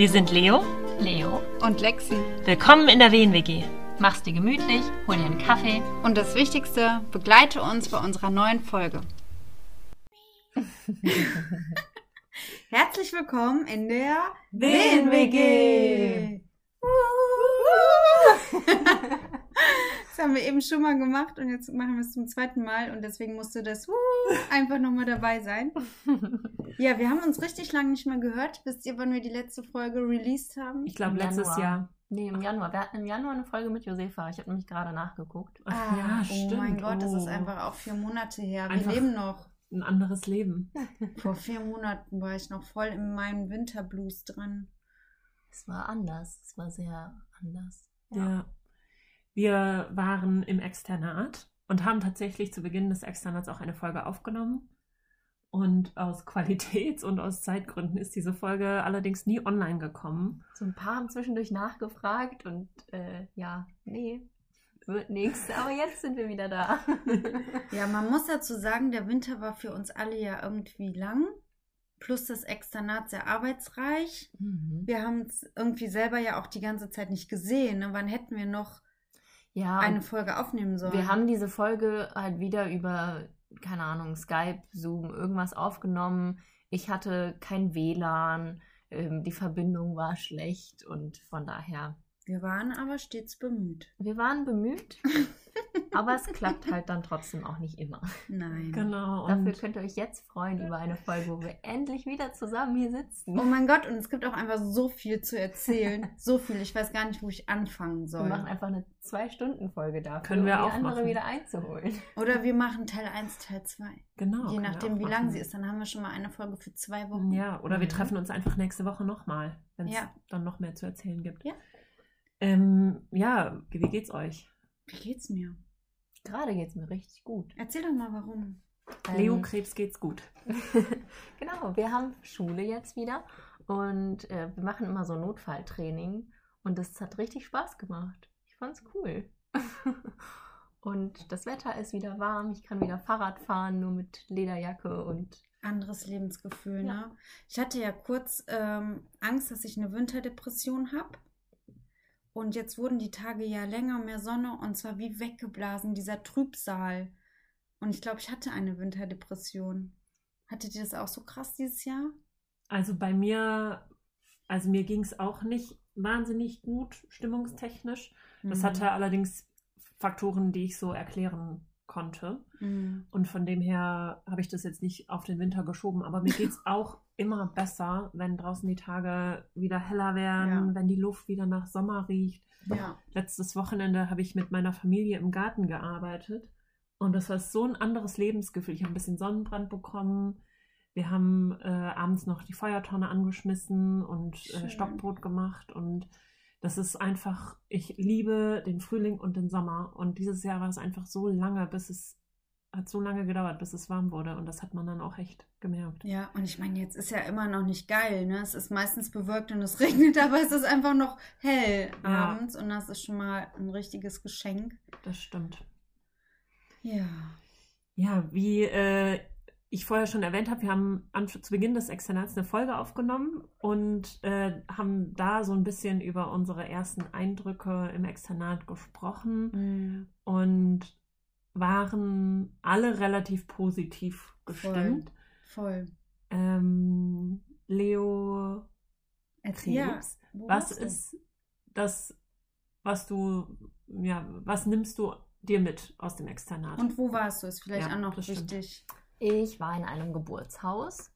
Wir sind Leo Leo, und Lexi. Willkommen in der WNWG. mach's dir gemütlich, hol dir einen Kaffee. Und das Wichtigste, begleite uns bei unserer neuen Folge. Herzlich willkommen in der WNWG. Haben wir eben schon mal gemacht und jetzt machen wir es zum zweiten Mal und deswegen musste das einfach nochmal dabei sein. Ja, wir haben uns richtig lange nicht mehr gehört. Wisst ihr, wann wir die letzte Folge released haben? Ich glaube, letztes Januar. Jahr. Nee, im Januar. Wir hatten im Januar eine Folge mit Josefa. Ich habe nämlich gerade nachgeguckt. Ach, ja, oh stimmt. mein Gott, das ist Oh. einfach auch vier Monate her. Wir Einfach- leben noch. Ein anderes Leben. Vor vier Monaten war ich noch voll in meinem Winterblues drin. Es war anders. Es war sehr anders. Ja. Wir waren im Externat und haben tatsächlich zu Beginn des Externats auch eine Folge aufgenommen. Und aus Qualitäts- und aus Zeitgründen ist diese Folge allerdings nie online gekommen. So ein paar haben zwischendurch nachgefragt und äh, ja, nee, wird nichts. Aber jetzt sind wir wieder da. Ja, man muss dazu sagen, der Winter war für uns alle ja irgendwie lang. Plus das Externat sehr arbeitsreich. Mhm. Wir haben es irgendwie selber ja auch die ganze Zeit nicht gesehen. Ne? Wann hätten wir noch Ja, eine Folge aufnehmen sollen? wir haben diese Folge halt wieder über, keine Ahnung, Skype, Zoom, irgendwas aufgenommen. Ich hatte kein WLAN, ähm, die Verbindung war schlecht und von daher, wir waren aber stets bemüht. wir waren bemüht, aber es klappt halt dann trotzdem auch nicht immer. Nein. Genau. Dafür könnt ihr euch jetzt freuen über eine Folge, wo wir endlich wieder zusammen hier sitzen. Oh mein Gott, und es gibt auch einfach so viel zu erzählen. so viel. Ich weiß gar nicht, wo ich anfangen Wir soll. machen einfach eine Zwei-Stunden-Folge dafür, Können wir um die auch andere machen. wieder einzuholen. Oder wir machen Teil 1, Teil 2. genau. Je wir nachdem, wie lang sie ist. Dann haben wir schon mal eine Folge für zwei Wochen. Ja, oder wir Mhm. treffen uns einfach nächste Woche nochmal, wenn es Ja. dann noch mehr zu erzählen gibt. Ja. Ähm, ja, wie geht's euch? Wie geht's mir? Gerade geht es mir richtig gut. Erzähl doch mal, warum. Leo Ähm, Krebs geht's gut. genau, wir haben Schule jetzt wieder und äh, wir machen immer so Notfalltraining und das hat richtig Spaß gemacht. Ich fand's cool. und das Wetter ist wieder warm, ich kann wieder Fahrrad fahren, nur mit Lederjacke und Anderes Lebensgefühl, Ja. ne? Ich hatte ja kurz ähm, Angst, dass ich eine Winterdepression habe. Und jetzt wurden die Tage ja länger, mehr Sonne und zwar wie weggeblasen, dieser Trübsal. Und ich glaube, ich hatte eine Winterdepression. Hattet ihr das auch so krass dieses Jahr? Also bei mir, also mir ging's auch nicht wahnsinnig gut stimmungstechnisch. Das Mhm. hatte allerdings Faktoren, die ich so erklären konnte. Mhm. Und von dem her habe ich das jetzt nicht auf den Winter geschoben. Aber mir geht's auch immer besser, wenn draußen die Tage wieder heller werden, Ja. wenn die Luft wieder nach Sommer riecht. Ja. Letztes Wochenende habe ich mit meiner Familie im Garten gearbeitet und das war so ein anderes Lebensgefühl. Ich habe ein bisschen Sonnenbrand bekommen. Wir haben äh, abends noch die Feuertonne angeschmissen und äh, Stockbrot gemacht und das ist einfach, ich liebe den Frühling und den Sommer und dieses Jahr war es einfach so lange, bis es hat so lange gedauert, bis es warm wurde und das hat man dann auch echt gemerkt. Ja, und ich meine, jetzt ist ja immer noch nicht geil, ne? Es ist meistens bewölkt und es regnet, aber es ist einfach noch hell Ja. abends und das ist schon mal ein richtiges Geschenk. Das stimmt. Ja. Ja, wie äh, ich vorher schon erwähnt habe, wir haben an, zu Beginn des Externats eine Folge aufgenommen und äh, haben da so ein bisschen über unsere ersten Eindrücke im Externat gesprochen Mhm. und waren alle relativ positiv gestimmt. Voll. Ähm, Leo Erzähl. Ja, was ist das, was du, ja, was nimmst du dir mit aus dem Externat? Und wo warst du? Ist vielleicht Ja, auch noch wichtig. Ich war in einem Geburtshaus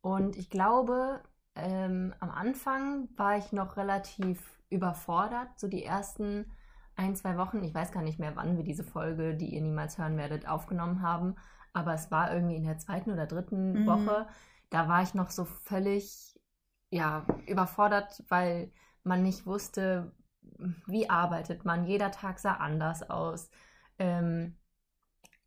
und ich glaube, ähm, am Anfang war ich noch relativ überfordert, so die ersten ein, zwei Wochen. Ich weiß gar nicht mehr, wann wir diese Folge, die ihr niemals hören werdet, aufgenommen haben, aber es war irgendwie in der zweiten oder dritten Mhm. Woche. Da war ich noch so völlig, ja, überfordert, weil man nicht wusste, wie arbeitet man. Jeder Tag sah anders aus. Ähm,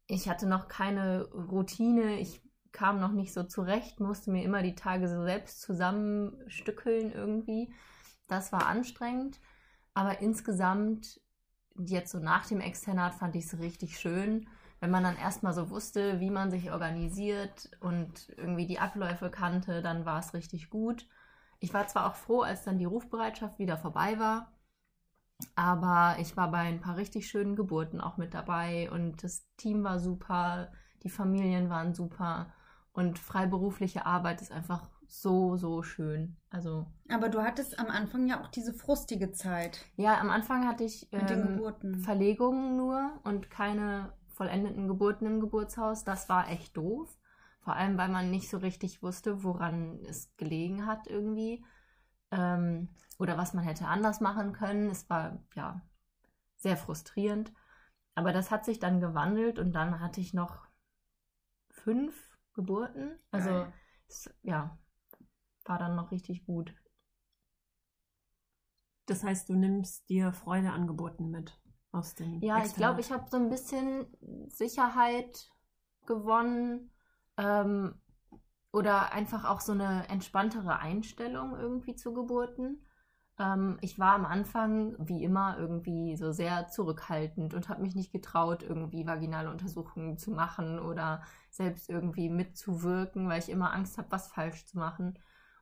ich hatte noch keine Routine, ich kam noch nicht so zurecht, musste mir immer die Tage so selbst zusammenstückeln irgendwie. Das war anstrengend, aber insgesamt, jetzt so nach dem Externat, fand ich es richtig schön, wenn man dann erstmal so wusste, wie man sich organisiert und irgendwie die Abläufe kannte, dann war es richtig gut. Ich war zwar auch froh, als dann die Rufbereitschaft wieder vorbei war, aber ich war bei ein paar richtig schönen Geburten auch mit dabei und das Team war super, die Familien waren super und freiberufliche Arbeit ist einfach so, so schön. Also. Aber du hattest am Anfang ja auch diese frustige Zeit. Ja, am Anfang hatte ich ähm. Verlegungen nur und keine vollendeten Geburten im Geburtshaus. Das war echt doof. Vor allem, weil man nicht so richtig wusste, woran es gelegen hat irgendwie. Ähm, oder was man hätte anders machen können. Es war ja sehr frustrierend. Aber das hat sich dann gewandelt und dann hatte ich noch fünf Geburten. Also ja, war dann noch richtig gut. Das heißt, du nimmst dir Freude an Geburten mit aus dem Ja, ich Externat. glaube, ich habe so ein bisschen Sicherheit gewonnen ähm, oder einfach auch so eine entspanntere Einstellung irgendwie zu Geburten. Ähm, ich war am Anfang, wie immer, irgendwie so sehr zurückhaltend und habe mich nicht getraut, irgendwie vaginale Untersuchungen zu machen oder selbst irgendwie mitzuwirken, weil ich immer Angst habe, was falsch zu machen.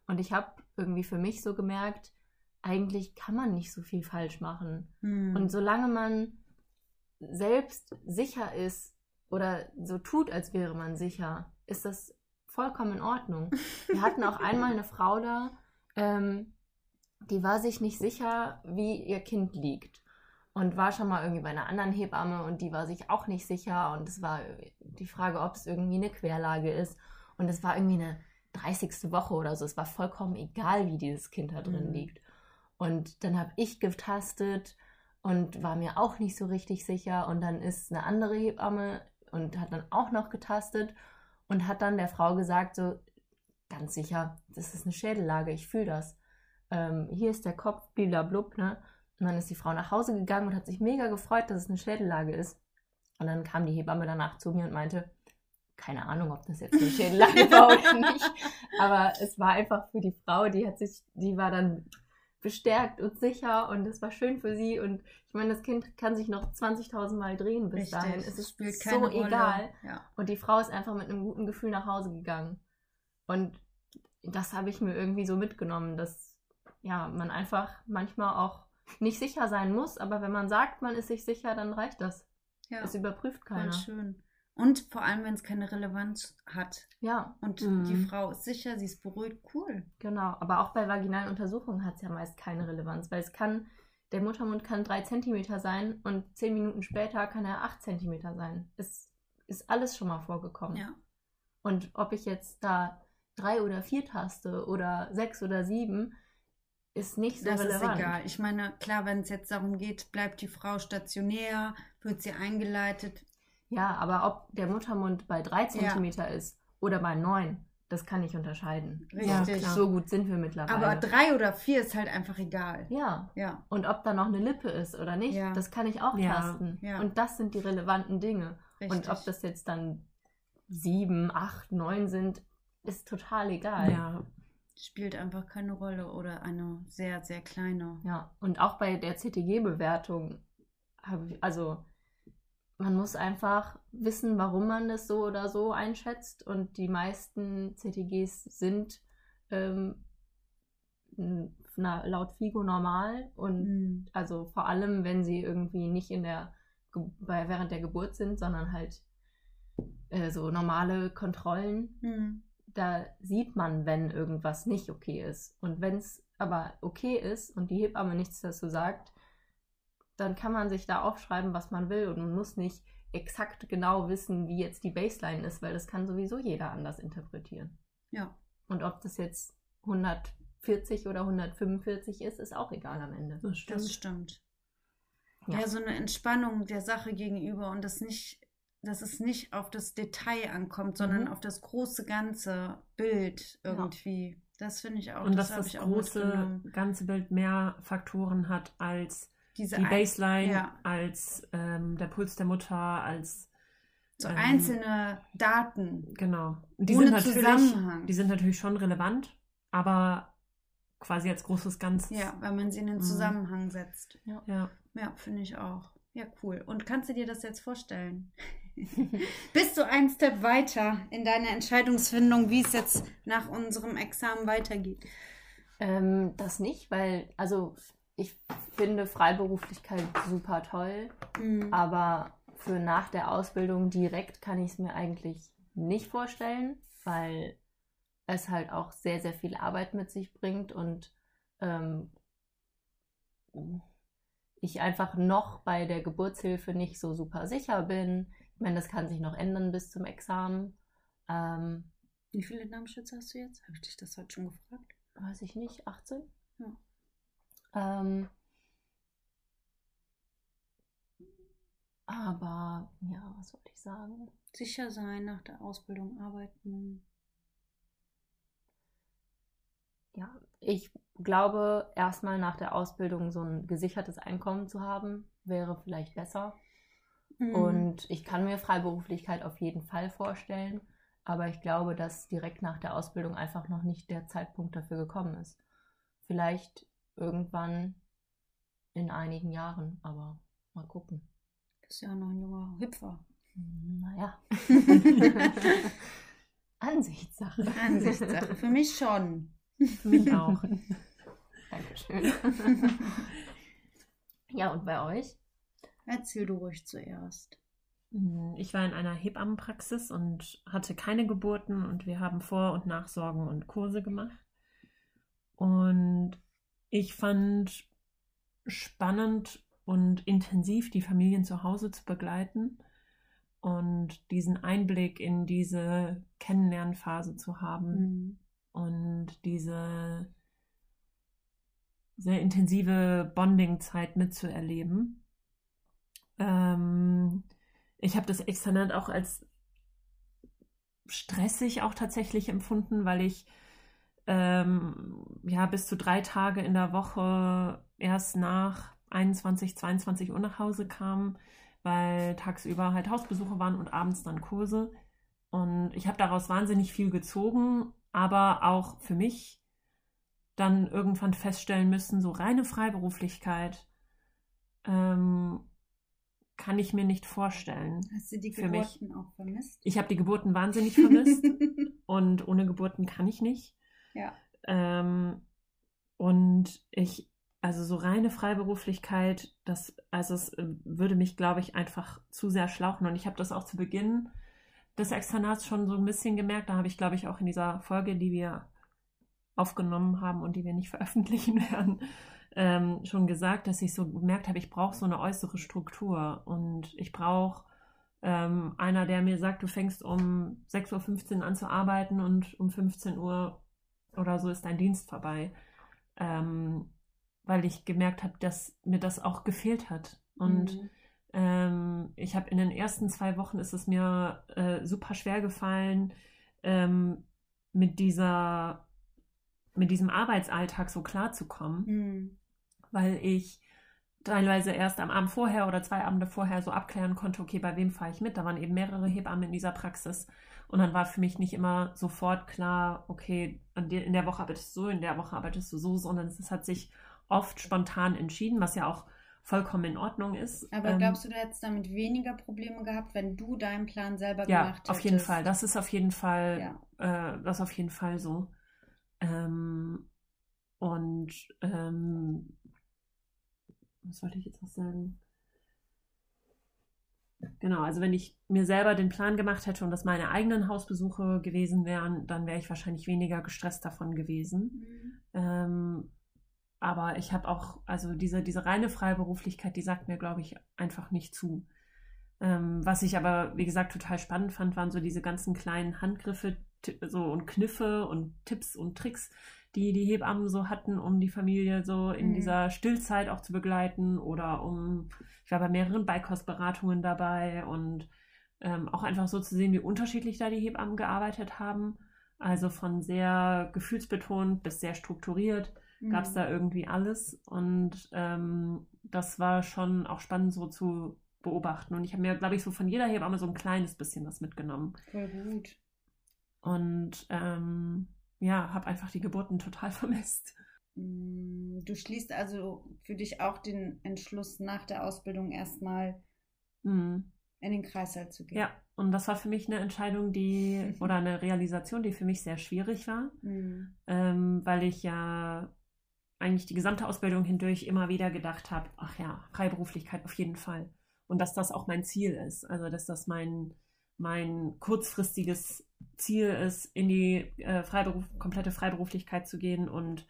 Und ich habe irgendwie für mich so gemerkt, eigentlich kann man nicht so viel falsch machen. Hm. Und solange man selbst sicher ist oder so tut, als wäre man sicher, ist das vollkommen in Ordnung. Wir hatten auch einmal eine Frau da, ähm, die war sich nicht sicher, wie ihr Kind liegt. Und war schon mal irgendwie bei einer anderen Hebamme und die war sich auch nicht sicher. Und es war die Frage, ob es irgendwie eine Querlage ist. Und es war irgendwie eine 30. Woche oder so. Es war vollkommen egal, wie dieses Kind da drin Mhm. liegt. Und dann habe ich getastet und war mir auch nicht so richtig sicher. Und dann ist eine andere Hebamme und hat dann auch noch getastet und hat dann der Frau gesagt, so ganz sicher, das ist eine Schädellage, ich fühle das. Ähm, hier ist der Kopf, blub, ne? Und dann ist die Frau nach Hause gegangen und hat sich mega gefreut, dass es eine Schädellage ist. Und dann kam die Hebamme danach zu mir und meinte, keine Ahnung, ob das jetzt eine Schädellage war oder nicht. Aber es war einfach für die Frau, die hat sich, die war dann bestärkt und sicher und es war schön für sie. Und ich meine, das Kind kann sich noch 20.000 Mal drehen bis dahin. Es ist spielt so Rolle. egal. Ja. Und die Frau ist einfach mit einem guten Gefühl nach Hause gegangen. Und das habe ich mir irgendwie so mitgenommen, dass ja, man einfach manchmal auch nicht sicher sein muss, aber wenn man sagt, man ist sich sicher, dann reicht das. ja. Es überprüft Voll keiner. schön. Und vor allem, wenn es keine Relevanz hat. Ja, Und Mhm. die Frau ist sicher, sie ist beruhigt, cool. genau. Aber auch bei vaginalen Untersuchungen hat es ja meist keine Relevanz, weil es kann, der Muttermund kann drei Zentimeter sein und zehn Minuten später kann er acht Zentimeter sein. Es ist alles schon mal vorgekommen. Ja. Und ob ich jetzt da drei oder vier taste oder sechs oder sieben, ist nicht so Das relevant. ist egal. Ich meine, klar, wenn es jetzt darum geht, bleibt die Frau stationär, wird sie eingeleitet. Ja, aber ob der Muttermund bei drei Ja. Zentimeter ist oder bei neun, das kann ich unterscheiden. Ja, Richtig. klar. So gut sind wir mittlerweile. Aber drei oder vier ist halt einfach egal. ja. Ja. Und ob da noch eine Lippe ist oder nicht, Ja. das kann ich auch Ja. tasten. Ja. Und das sind die relevanten Dinge. Richtig. Und ob das jetzt dann sieben, acht, neun sind, ist total egal. Ja, spielt einfach keine Rolle oder eine sehr, sehr kleine. Ja, und auch bei der CTG-Bewertung habe ich, also man muss einfach wissen, warum man das so oder so einschätzt. Und die meisten CTGs sind ähm, na, laut FIGO normal und Hm. also vor allem, wenn sie irgendwie nicht in der bei, während der Geburt sind, sondern halt äh, so normale Kontrollen Hm. da sieht man, wenn irgendwas nicht okay ist. Und wenn es aber okay ist und die Hebamme nichts dazu sagt, dann kann man sich da aufschreiben, was man will und man muss nicht exakt genau wissen, wie jetzt die Baseline ist, weil das kann sowieso jeder anders interpretieren. Ja. Und ob das jetzt 140 oder 145 ist, ist auch egal am Ende. das stimmt. Das stimmt. Ja. Ja. so eine Entspannung der Sache gegenüber und das nicht, dass es nicht auf das Detail ankommt, sondern Mhm. auf das große ganze Bild irgendwie. Das finde ich auch. Und dass das ich auch große ganze Bild mehr Faktoren hat als Diese die Baseline, ja. als ähm, der Puls der Mutter, als so ähm, einzelne Daten. Genau. Und Die Ohne sind natürlich, Zusammenhang. die sind natürlich schon relevant, aber quasi als großes Ganzes. Ja, weil man sie in den Mhm. Zusammenhang setzt. Ja. Ja, finde ich auch. Ja, cool. Und kannst du dir das jetzt vorstellen? Bist du einen Step weiter in deiner Entscheidungsfindung, wie es jetzt nach unserem Examen weitergeht? Ähm, das nicht, weil, also ich finde Freiberuflichkeit super toll, Mhm. aber für nach der Ausbildung direkt kann ich es mir eigentlich nicht vorstellen, weil es halt auch sehr, sehr viel Arbeit mit sich bringt und ähm, ich einfach noch bei der Geburtshilfe nicht so super sicher bin. Ich meine, das kann sich noch ändern bis zum Examen. Ähm, Wie viele Darmschützer hast du jetzt? Habe ich dich das heute schon gefragt? weiß ich nicht, 18? Ja. Ähm, aber, ja, was wollte ich sagen? Sicher sein, nach der Ausbildung arbeiten. Ja, ich glaube, erstmal nach der Ausbildung so ein gesichertes Einkommen zu haben, wäre vielleicht besser. Mhm. Und ich kann mir Freiberuflichkeit auf jeden Fall vorstellen, aber ich glaube, dass direkt nach der Ausbildung einfach noch nicht der Zeitpunkt dafür gekommen ist. Vielleicht irgendwann in einigen Jahren, aber mal gucken. Du bist ja noch ein junger Hüpfer. Naja. Ansichtssache. Ansichtssache. Für mich schon. Für mich auch. Dankeschön. ja, und bei euch? Erzähl du ruhig zuerst. Hm, Ich war in einer Hebammenpraxis und hatte keine Geburten und wir haben Vor- und Nachsorgen und Kurse gemacht. Und ich fand spannend und intensiv die Familien zu Hause zu begleiten und diesen Einblick in diese Kennenlernphase zu haben Mhm. und diese sehr intensive Bonding-Zeit mitzuerleben. Ähm, ich habe das Externat auch als stressig auch tatsächlich empfunden, weil ich ähm, ja bis zu drei Tage in der Woche erst nach 21, 22 Uhr nach Hause kam, weil tagsüber halt Hausbesuche waren und abends dann Kurse. Und ich habe daraus wahnsinnig viel gezogen, aber auch für mich dann irgendwann feststellen müssen, so reine Freiberuflichkeit ähm, kann ich mir nicht vorstellen. Hast du die Für mich. Geburten auch vermisst? Ich habe die Geburten wahnsinnig vermisst und ohne Geburten kann ich nicht. Ja. Ähm, und ich, also so reine Freiberuflichkeit, das, also es äh, würde mich, glaube ich, einfach zu sehr schlauchen. Und ich habe das auch zu Beginn des Externats schon so ein bisschen gemerkt. Da habe ich, glaube ich, auch in dieser Folge, die wir aufgenommen haben und die wir nicht veröffentlichen werden, ähm, schon gesagt, dass ich so gemerkt habe, ich brauche so eine äußere Struktur und ich brauche ähm, einer, der mir sagt, du fängst um 6.15 Uhr an zu arbeiten und um 15 Uhr oder so ist dein Dienst vorbei. Ähm, weil ich gemerkt habe, dass mir das auch gefehlt hat. Und Mhm. ähm, ich habe in den ersten zwei Wochen ist es mir äh, super schwer gefallen, ähm, mit dieser, mit diesem Arbeitsalltag so klarzukommen Mhm. weil ich teilweise erst am Abend vorher oder zwei Abende vorher so abklären konnte, okay, bei wem fahre ich mit? Da waren eben mehrere Hebammen in dieser Praxis. Und dann war für mich nicht immer sofort klar, okay, in der Woche arbeitest du so, in der Woche arbeitest du so, sondern es hat sich oft spontan entschieden, was ja auch vollkommen in Ordnung ist. Aber Ähm, glaubst du, du hättest damit weniger Probleme gehabt, wenn du deinen Plan selber ja, gemacht hättest? auf jeden Fall. Das ist auf jeden Fall, Ja. äh, das ist auf jeden Fall so. Ähm, und ähm, was wollte ich jetzt noch sagen? Genau, also wenn ich mir selber den Plan gemacht hätte und das meine eigenen Hausbesuche gewesen wären, dann wäre ich wahrscheinlich weniger gestresst davon gewesen. Mhm. Ähm, aber ich habe auch, also diese, diese reine Freiberuflichkeit, die sagt mir, glaube ich, einfach nicht zu. Ähm, was ich aber, wie gesagt, total spannend fand, waren so diese ganzen kleinen Handgriffe so und Kniffe und Tipps und Tricks, die die Hebammen so hatten, um die Familie so in Mhm. dieser Stillzeit auch zu begleiten oder um, ich war bei mehreren Beikostberatungen dabei und ähm, auch einfach so zu sehen, wie unterschiedlich da die Hebammen gearbeitet haben. Also von sehr gefühlsbetont bis sehr strukturiert gab es Mhm. da irgendwie alles. Und ähm, das war schon auch spannend so zu beobachten. Und ich habe mir, glaube ich, so von jeder Hebamme so ein kleines bisschen was mitgenommen. Voll gut. Und ähm, ja, habe einfach die Geburten total vermisst. Mm, Du schließt also für dich auch den Entschluss nach der Ausbildung erstmal Mhm. in den Kreißsaal zu gehen. Ja, und das war für mich eine Entscheidung, die oder eine Realisation, die für mich sehr schwierig war, Mhm. ähm, weil ich ja eigentlich die gesamte Ausbildung hindurch immer wieder gedacht habe, ach ja, Freiberuflichkeit auf jeden Fall. Und dass das auch mein Ziel ist. Also, dass das mein, mein kurzfristiges Ziel ist, in die äh, Freiberuf, komplette Freiberuflichkeit zu gehen und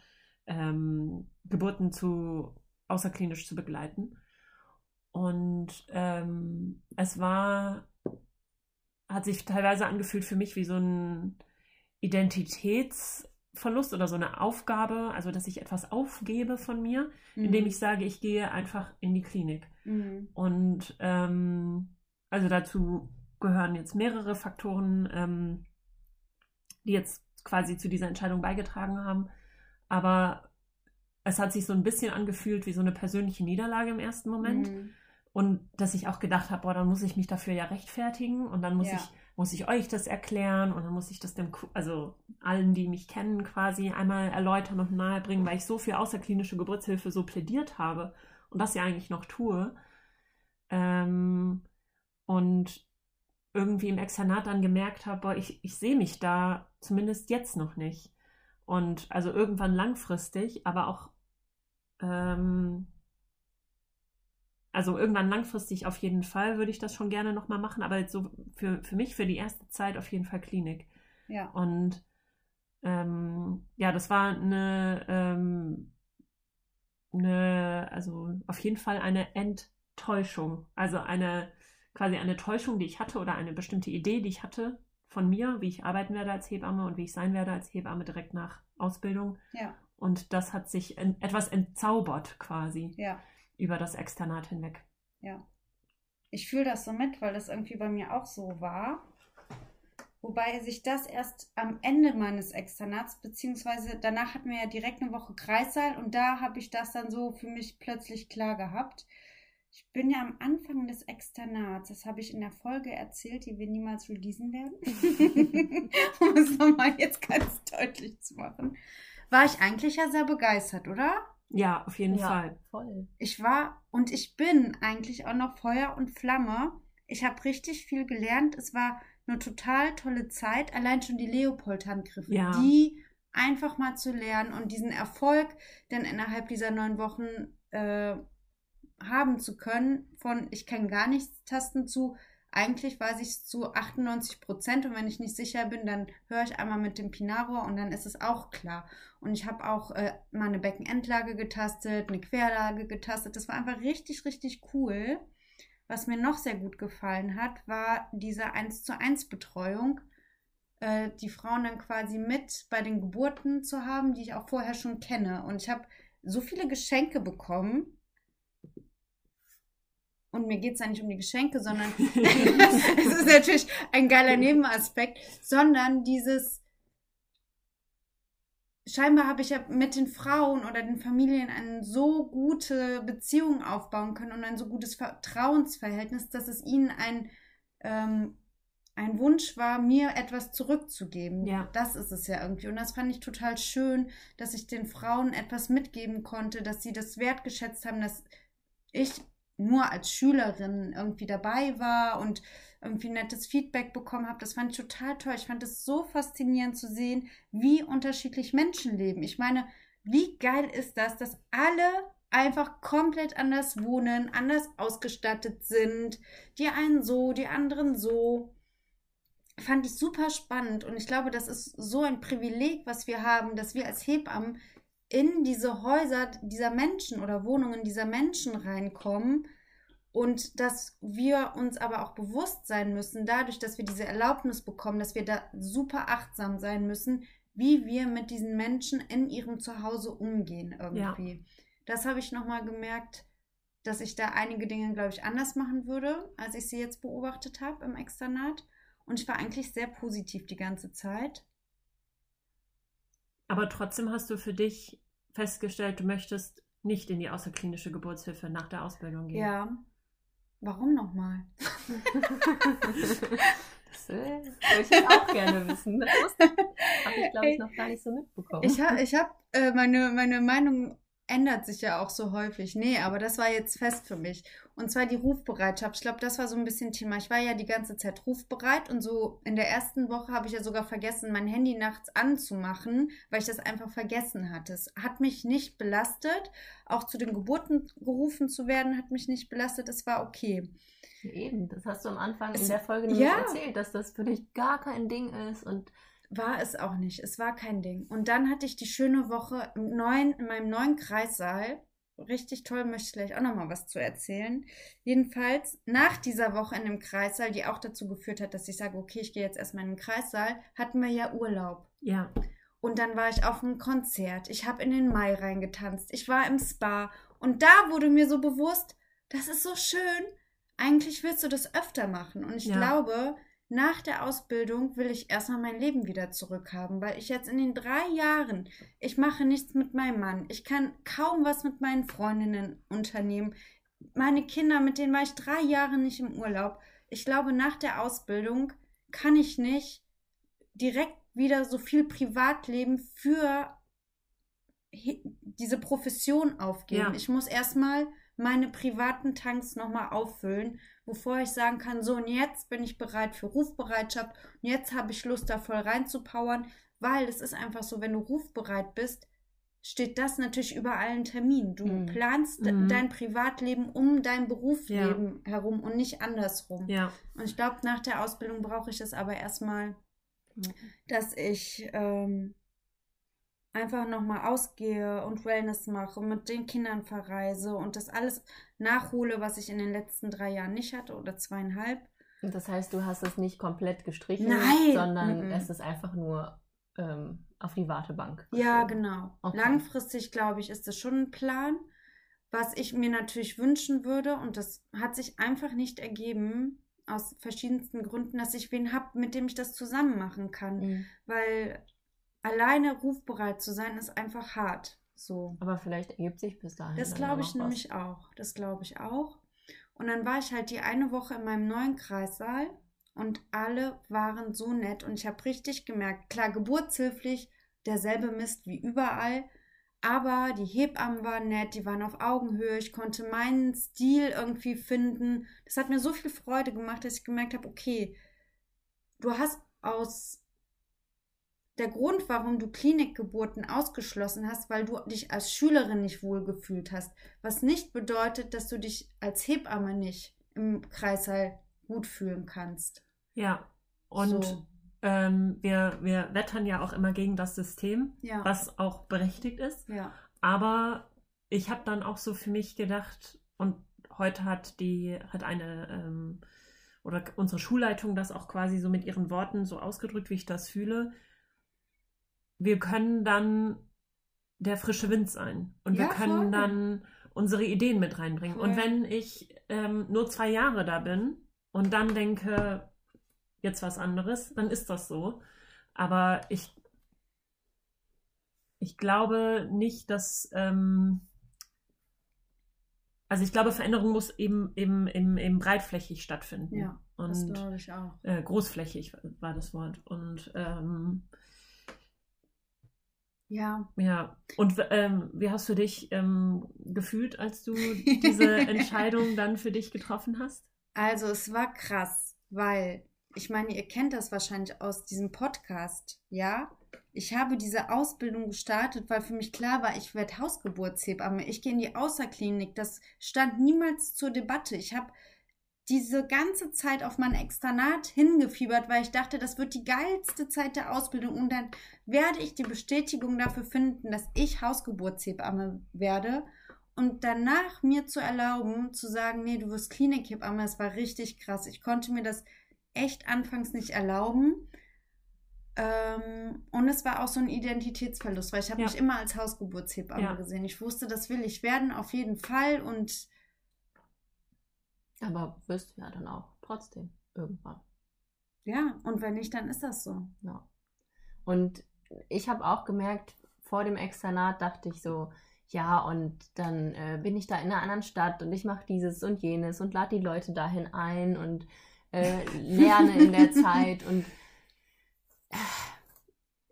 ähm, Geburten zu außerklinisch zu begleiten. Und ähm, es war, hat sich teilweise angefühlt für mich wie so ein Identitätsverlust oder so eine Aufgabe, also dass ich etwas aufgebe von mir, indem ich sage, ich gehe einfach in die Klinik. Mhm. Und ähm, also dazu gehören jetzt mehrere Faktoren, ähm, die jetzt quasi zu dieser Entscheidung beigetragen haben. Aber es hat sich so ein bisschen angefühlt wie so eine persönliche Niederlage im ersten Moment. Mhm. Und dass ich auch gedacht habe, boah, dann muss ich mich dafür ja rechtfertigen und dann muss Ja. ich muss ich euch das erklären und dann muss ich das dem, also allen, die mich kennen, quasi einmal erläutern und nahebringen, weil ich so für außerklinische Geburtshilfe so plädiert habe und das ja eigentlich noch tue. Ähm, und irgendwie im Externat dann gemerkt habe, boah, ich, ich sehe mich da zumindest jetzt noch nicht. Und also irgendwann langfristig, aber auch ähm, also irgendwann langfristig auf jeden Fall würde ich das schon gerne nochmal machen, aber so für, für mich, für die erste Zeit auf jeden Fall Klinik. Ja. Und ähm, ja, das war eine, ähm, eine, also auf jeden Fall eine Enttäuschung. Also eine, quasi eine Täuschung, die ich hatte oder eine bestimmte Idee, die ich hatte von mir, wie ich arbeiten werde als Hebamme und wie ich sein werde als Hebamme direkt nach Ausbildung. Ja. Und das hat sich etwas entzaubert quasi Ja. über das Externat hinweg. Ja. Ich fühle das so mit, weil das irgendwie bei mir auch so war. Wobei sich das erst am Ende meines Externats, beziehungsweise danach hatten wir ja direkt eine Woche Kreissaal und da habe ich das dann so für mich plötzlich klar gehabt. Ich bin ja am Anfang des Externats, das habe ich in der Folge erzählt, die wir niemals releasen werden, um es nochmal jetzt ganz deutlich zu machen, war ich eigentlich ja sehr begeistert, oder? Ja, auf jeden ja, Fall. voll. Ich war und ich bin eigentlich auch noch Feuer und Flamme. Ich habe richtig viel gelernt. Es war eine total tolle Zeit. Allein schon die Leopold-Handgriffe, Ja. die einfach mal zu lernen und diesen Erfolg dann innerhalb dieser neun Wochen äh, haben zu können, von ich kann gar nichts Tasten zu eigentlich weiß ich es zu 98 Prozent und wenn ich nicht sicher bin, dann höre ich einmal mit dem Pinaro und dann ist es auch klar. Und ich habe auch äh, mal eine Beckenendlage getastet, eine Querlage getastet. Das war einfach richtig, richtig cool. Was mir noch sehr gut gefallen hat, war diese 1 zu 1 Betreuung. Äh, die Frauen dann quasi mit bei den Geburten zu haben, die ich auch vorher schon kenne. Und ich habe so viele Geschenke bekommen. Und mir geht es ja nicht um die Geschenke, sondern es ist natürlich ein geiler Nebenaspekt, sondern dieses, scheinbar habe ich ja mit den Frauen oder den Familien eine so gute Beziehung aufbauen können und ein so gutes Vertrauensverhältnis, dass es ihnen ein, ähm, ein Wunsch war, mir etwas zurückzugeben. Ja. Das ist es ja irgendwie. Und das fand ich total schön, dass ich den Frauen etwas mitgeben konnte, dass sie das wertgeschätzt haben, dass ich nur als Schülerin irgendwie dabei war und irgendwie nettes Feedback bekommen habe. Das fand ich total toll. Ich fand es so faszinierend zu sehen, wie unterschiedlich Menschen leben. Ich meine, wie geil ist das, dass alle einfach komplett anders wohnen, anders ausgestattet sind. Die einen so, die anderen so. Fand ich super spannend und ich glaube, das ist so ein Privileg, was wir haben, dass wir als Hebammen in diese Häuser dieser Menschen oder Wohnungen dieser Menschen reinkommen und dass wir uns aber auch bewusst sein müssen, dadurch, dass wir diese Erlaubnis bekommen, dass wir da super achtsam sein müssen, wie wir mit diesen Menschen in ihrem Zuhause umgehen irgendwie. Das habe ich nochmal gemerkt, dass ich da einige Dinge, glaube ich, anders machen würde, als ich sie jetzt beobachtet habe im Externat. Und ich war eigentlich sehr positiv die ganze Zeit. Aber trotzdem hast du für dich festgestellt, du möchtest nicht in die außerklinische Geburtshilfe nach der Ausbildung gehen. Ja. Warum nochmal? Das äh, würde ich auch gerne wissen. Das habe ich, glaube ich, noch gar nicht so mitbekommen. Ich habe ich hab, äh, meine, meine Meinung ändert sich ja auch so häufig. Nee, aber das war jetzt fest für mich. Und zwar die Rufbereitschaft. Ich glaube, das war so ein bisschen Thema. Ich war ja die ganze Zeit rufbereit und so in der ersten Woche habe ich ja sogar vergessen, mein Handy nachts anzumachen, weil ich das einfach vergessen hatte. Es hat mich nicht belastet. Auch zu den Geburten gerufen zu werden, hat mich nicht belastet. Es war okay. Eben, das hast du am Anfang es, in der Folge nämlich ja. erzählt, dass das für dich gar kein Ding ist und war es auch nicht. Es war kein Ding. Und dann hatte ich die schöne Woche im neuen, in meinem neuen Kreissaal. Richtig toll, möchte ich gleich auch nochmal was zu erzählen. Jedenfalls, nach dieser Woche in dem Kreissaal, die auch dazu geführt hat, dass ich sage, okay, ich gehe jetzt erstmal in den Kreissaal, hatten wir ja Urlaub. Ja. Und dann war ich auf einem Konzert. Ich habe in den Mai reingetanzt. Ich war im Spa. Und da wurde mir so bewusst, das ist so schön. Eigentlich willst du das öfter machen. Und ich ja. glaube, nach der Ausbildung will ich erstmal mein Leben wieder zurückhaben, weil ich jetzt in den drei Jahren, ich mache nichts mit meinem Mann, ich kann kaum was mit meinen Freundinnen unternehmen. Meine Kinder, mit denen war ich drei Jahre nicht im Urlaub. Ich glaube, nach der Ausbildung kann ich nicht direkt wieder so viel Privatleben für diese Profession aufgeben. Ja. Ich muss erstmal meine privaten Tanks nochmal auffüllen bevor ich sagen kann, so und jetzt bin ich bereit für Rufbereitschaft und jetzt habe ich Lust, da voll reinzupowern, weil es ist einfach so, wenn du rufbereit bist, steht das natürlich über allen Terminen. Du mhm. planst mhm. dein Privatleben um dein Berufsleben ja. herum und nicht andersrum. Ja. Und ich glaube, nach der Ausbildung brauche ich es aber erstmal, dass ich ähm, einfach nochmal ausgehe und Wellness mache und mit den Kindern verreise und das alles nachhole, was ich in den letzten drei Jahren nicht hatte oder zweieinhalb. Und das heißt, du hast es nicht komplett gestrichen, Nein. sondern mm -mm. es ist einfach nur ähm, auf die Wartebank. Ja, genau. Okay. Langfristig, glaube ich, ist das schon ein Plan. Was ich mir natürlich wünschen würde, und das hat sich einfach nicht ergeben, aus verschiedensten Gründen, dass ich wen habe, mit dem ich das zusammen machen kann. Mhm. Weil alleine rufbereit zu sein, ist einfach hart. So. Aber vielleicht ergibt sich bis dahin. Das glaube ich nämlich auch. Das glaube ich auch. Und dann war ich halt die eine Woche in meinem neuen Kreissaal und alle waren so nett und ich habe richtig gemerkt, klar, geburtshilflich, derselbe Mist wie überall, aber die Hebammen waren nett, die waren auf Augenhöhe, ich konnte meinen Stil irgendwie finden. Das hat mir so viel Freude gemacht, dass ich gemerkt habe, okay, du hast aus der Grund, warum du Klinikgeburten ausgeschlossen hast, weil du dich als Schülerin nicht wohlgefühlt hast. Was nicht bedeutet, dass du dich als Hebamme nicht im Kreißsaal gut fühlen kannst. Ja, und so. ähm, wir, wir wettern ja auch immer gegen das System, ja. was auch berechtigt ist. Ja. Aber ich habe dann auch so für mich gedacht, und heute hat die, hat eine, ähm, oder unsere Schulleitung das auch quasi so mit ihren Worten so ausgedrückt, wie ich das fühle wir können dann der frische Wind sein. Und ja, wir können voll. dann unsere Ideen mit reinbringen. Voll. Und wenn ich ähm, nur zwei Jahre da bin und dann denke, jetzt was anderes, dann ist das so. Aber ich, ich glaube nicht, dass. Ähm, also ich glaube, Veränderung muss eben, eben, eben, eben breitflächig stattfinden. Ja, und, das glaube ich auch. Äh, großflächig war das Wort. Und ähm, ja. Ja. Und ähm, wie hast du dich ähm, gefühlt, als du diese Entscheidung dann für dich getroffen hast? Also es war krass, weil ich meine, ihr kennt das wahrscheinlich aus diesem Podcast, ja? Ich habe diese Ausbildung gestartet, weil für mich klar war, ich werde Hausgeburtshebamme. Ich gehe in die Außerklinik. Das stand niemals zur Debatte. Ich habe diese ganze Zeit auf mein Externat hingefiebert, weil ich dachte, das wird die geilste Zeit der Ausbildung und dann werde ich die Bestätigung dafür finden, dass ich Hausgeburtshebamme werde und danach mir zu erlauben, zu sagen, nee, du wirst Klinikhebamme, das war richtig krass. Ich konnte mir das echt anfangs nicht erlauben. Ähm, und es war auch so ein Identitätsverlust, weil ich habe ja. mich immer als Hausgeburtshebamme ja. gesehen. Ich wusste, das will ich werden, auf jeden Fall und aber wirst du ja dann auch trotzdem irgendwann. Ja, und wenn nicht, dann ist das so. Ja. Und ich habe auch gemerkt, vor dem Externat dachte ich so, ja, und dann äh, bin ich da in einer anderen Stadt und ich mache dieses und jenes und lade die Leute dahin ein und äh, lerne in der Zeit. Und äh,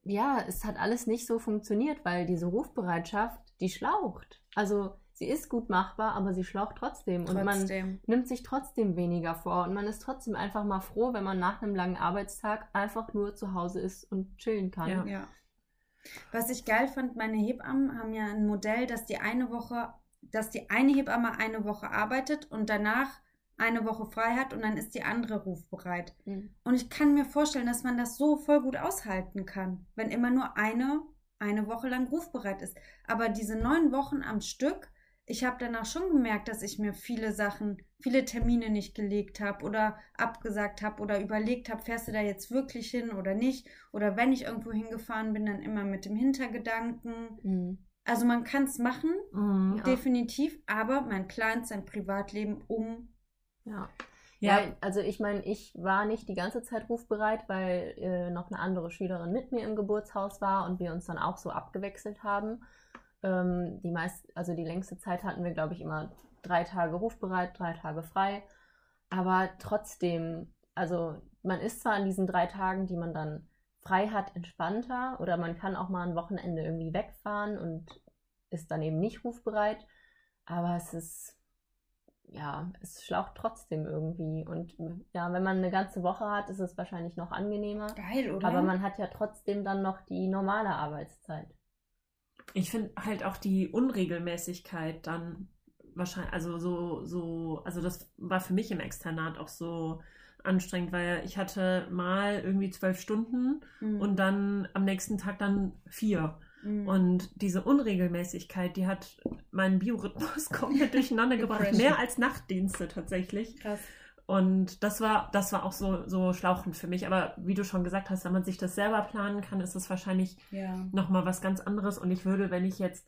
ja, es hat alles nicht so funktioniert, weil diese Rufbereitschaft, die schlaucht. Also sie ist gut machbar, aber sie schlaucht trotzdem. Und man Trotzdem. nimmt sich trotzdem weniger vor. Und man ist trotzdem einfach mal froh, wenn man nach einem langen Arbeitstag einfach nur zu Hause ist und chillen kann. Ja. Ja. Was ich geil fand, meine Hebammen haben ja ein Modell, dass die eine Woche, dass die eine Hebamme eine Woche arbeitet und danach eine Woche frei hat und dann ist die andere rufbereit. Mhm. Und ich kann mir vorstellen, dass man das so voll gut aushalten kann, wenn immer nur eine eine Woche lang rufbereit ist. Aber diese neun Wochen am Stück, ich habe danach schon gemerkt, dass ich mir viele Sachen, viele Termine nicht gelegt habe oder abgesagt habe oder überlegt habe, fährst du da jetzt wirklich hin oder nicht? Oder wenn ich irgendwo hingefahren bin, dann immer mit dem Hintergedanken. Mhm. Also man kann es machen, Mhm. Ja. definitiv, aber man plant sein Privatleben um. Ja. Ja. Ja, also ich meine, ich war nicht die ganze Zeit rufbereit, weil äh, noch eine andere Schülerin mit mir im Geburtshaus war und wir uns dann auch so abgewechselt haben. Ähm, die meist, also die längste Zeit hatten wir, glaube ich, immer drei Tage rufbereit, drei Tage frei. Aber trotzdem, also man ist zwar an diesen drei Tagen, die man dann frei hat, entspannter oder man kann auch mal ein Wochenende irgendwie wegfahren und ist dann eben nicht rufbereit. Aber es ist ja, es schlaucht trotzdem irgendwie. Und ja, wenn man eine ganze Woche hat, ist es wahrscheinlich noch angenehmer. Geil, oder? Aber man hat ja trotzdem dann noch die normale Arbeitszeit. Ich finde halt auch die Unregelmäßigkeit dann wahrscheinlich, also so, so, also das war für mich im Externat auch so anstrengend, weil ich hatte mal irgendwie zwölf Stunden Mhm. und dann am nächsten Tag dann vier. Mhm. Und diese Unregelmäßigkeit, die hat meinen Biorhythmus komplett durcheinander gebracht. Mehr als Nachtdienste tatsächlich. krass. Und das war, das war auch so, so schlauchend für mich. Aber wie du schon gesagt hast, wenn man sich das selber planen kann, ist es wahrscheinlich Ja. nochmal was ganz anderes. Und ich würde, wenn ich jetzt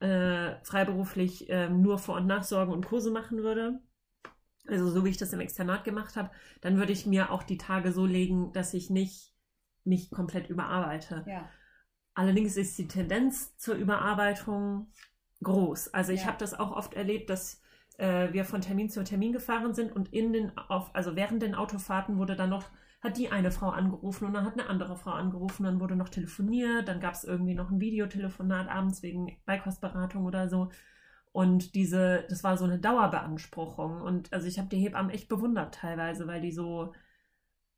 äh, freiberuflich ähm, nur Vor- und Nachsorgen und Kurse machen würde, also so wie ich das im Externat gemacht habe, dann würde ich mir auch die Tage so legen, dass ich nicht mich komplett überarbeite. Ja. Allerdings ist die Tendenz zur Überarbeitung groß. Also ich Ja. habe das auch oft erlebt, dass äh, wir von Termin zu Termin gefahren sind und in den auf, also während den Autofahrten wurde dann noch hat die eine Frau angerufen und dann hat eine andere Frau angerufen, dann wurde noch telefoniert, dann gab es irgendwie noch ein Videotelefonat abends wegen Beikostberatung oder so. Und diese, das war so eine Dauerbeanspruchung. Und also ich habe die Hebammen echt bewundert teilweise, weil die so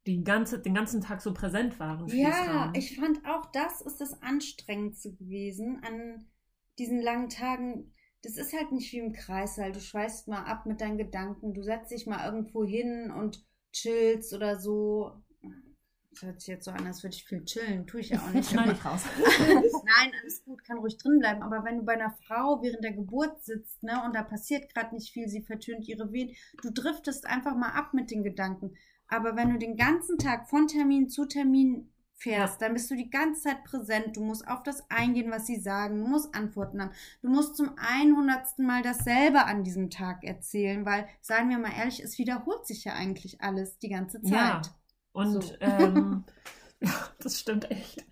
die ganze, den ganzen Tag so präsent waren. Ja, ich fand auch, das ist das Anstrengendste gewesen an diesen langen Tagen. Das ist halt nicht wie im Kreißsaal. Du schweißt mal ab mit deinen Gedanken. Du setzt dich mal irgendwo hin und chillst oder so. Das hört sich jetzt so an, als würde ich viel chillen. Tue ich ja auch nicht. Ich raus. Nein, alles gut, kann ruhig drin bleiben. Aber wenn du bei einer Frau während der Geburt sitzt, ne, und da passiert gerade nicht viel, sie vertönt ihre Wehen, du driftest einfach mal ab mit den Gedanken. Aber wenn du den ganzen Tag von Termin zu Termin fährst, dann bist du die ganze Zeit präsent. Du musst auf das eingehen, was sie sagen. Du musst Antworten haben. Du musst zum 100. Mal dasselbe an diesem Tag erzählen, weil, sagen wir mal ehrlich, es wiederholt sich ja eigentlich alles die ganze Zeit. Ja. Und So. ähm, das stimmt echt.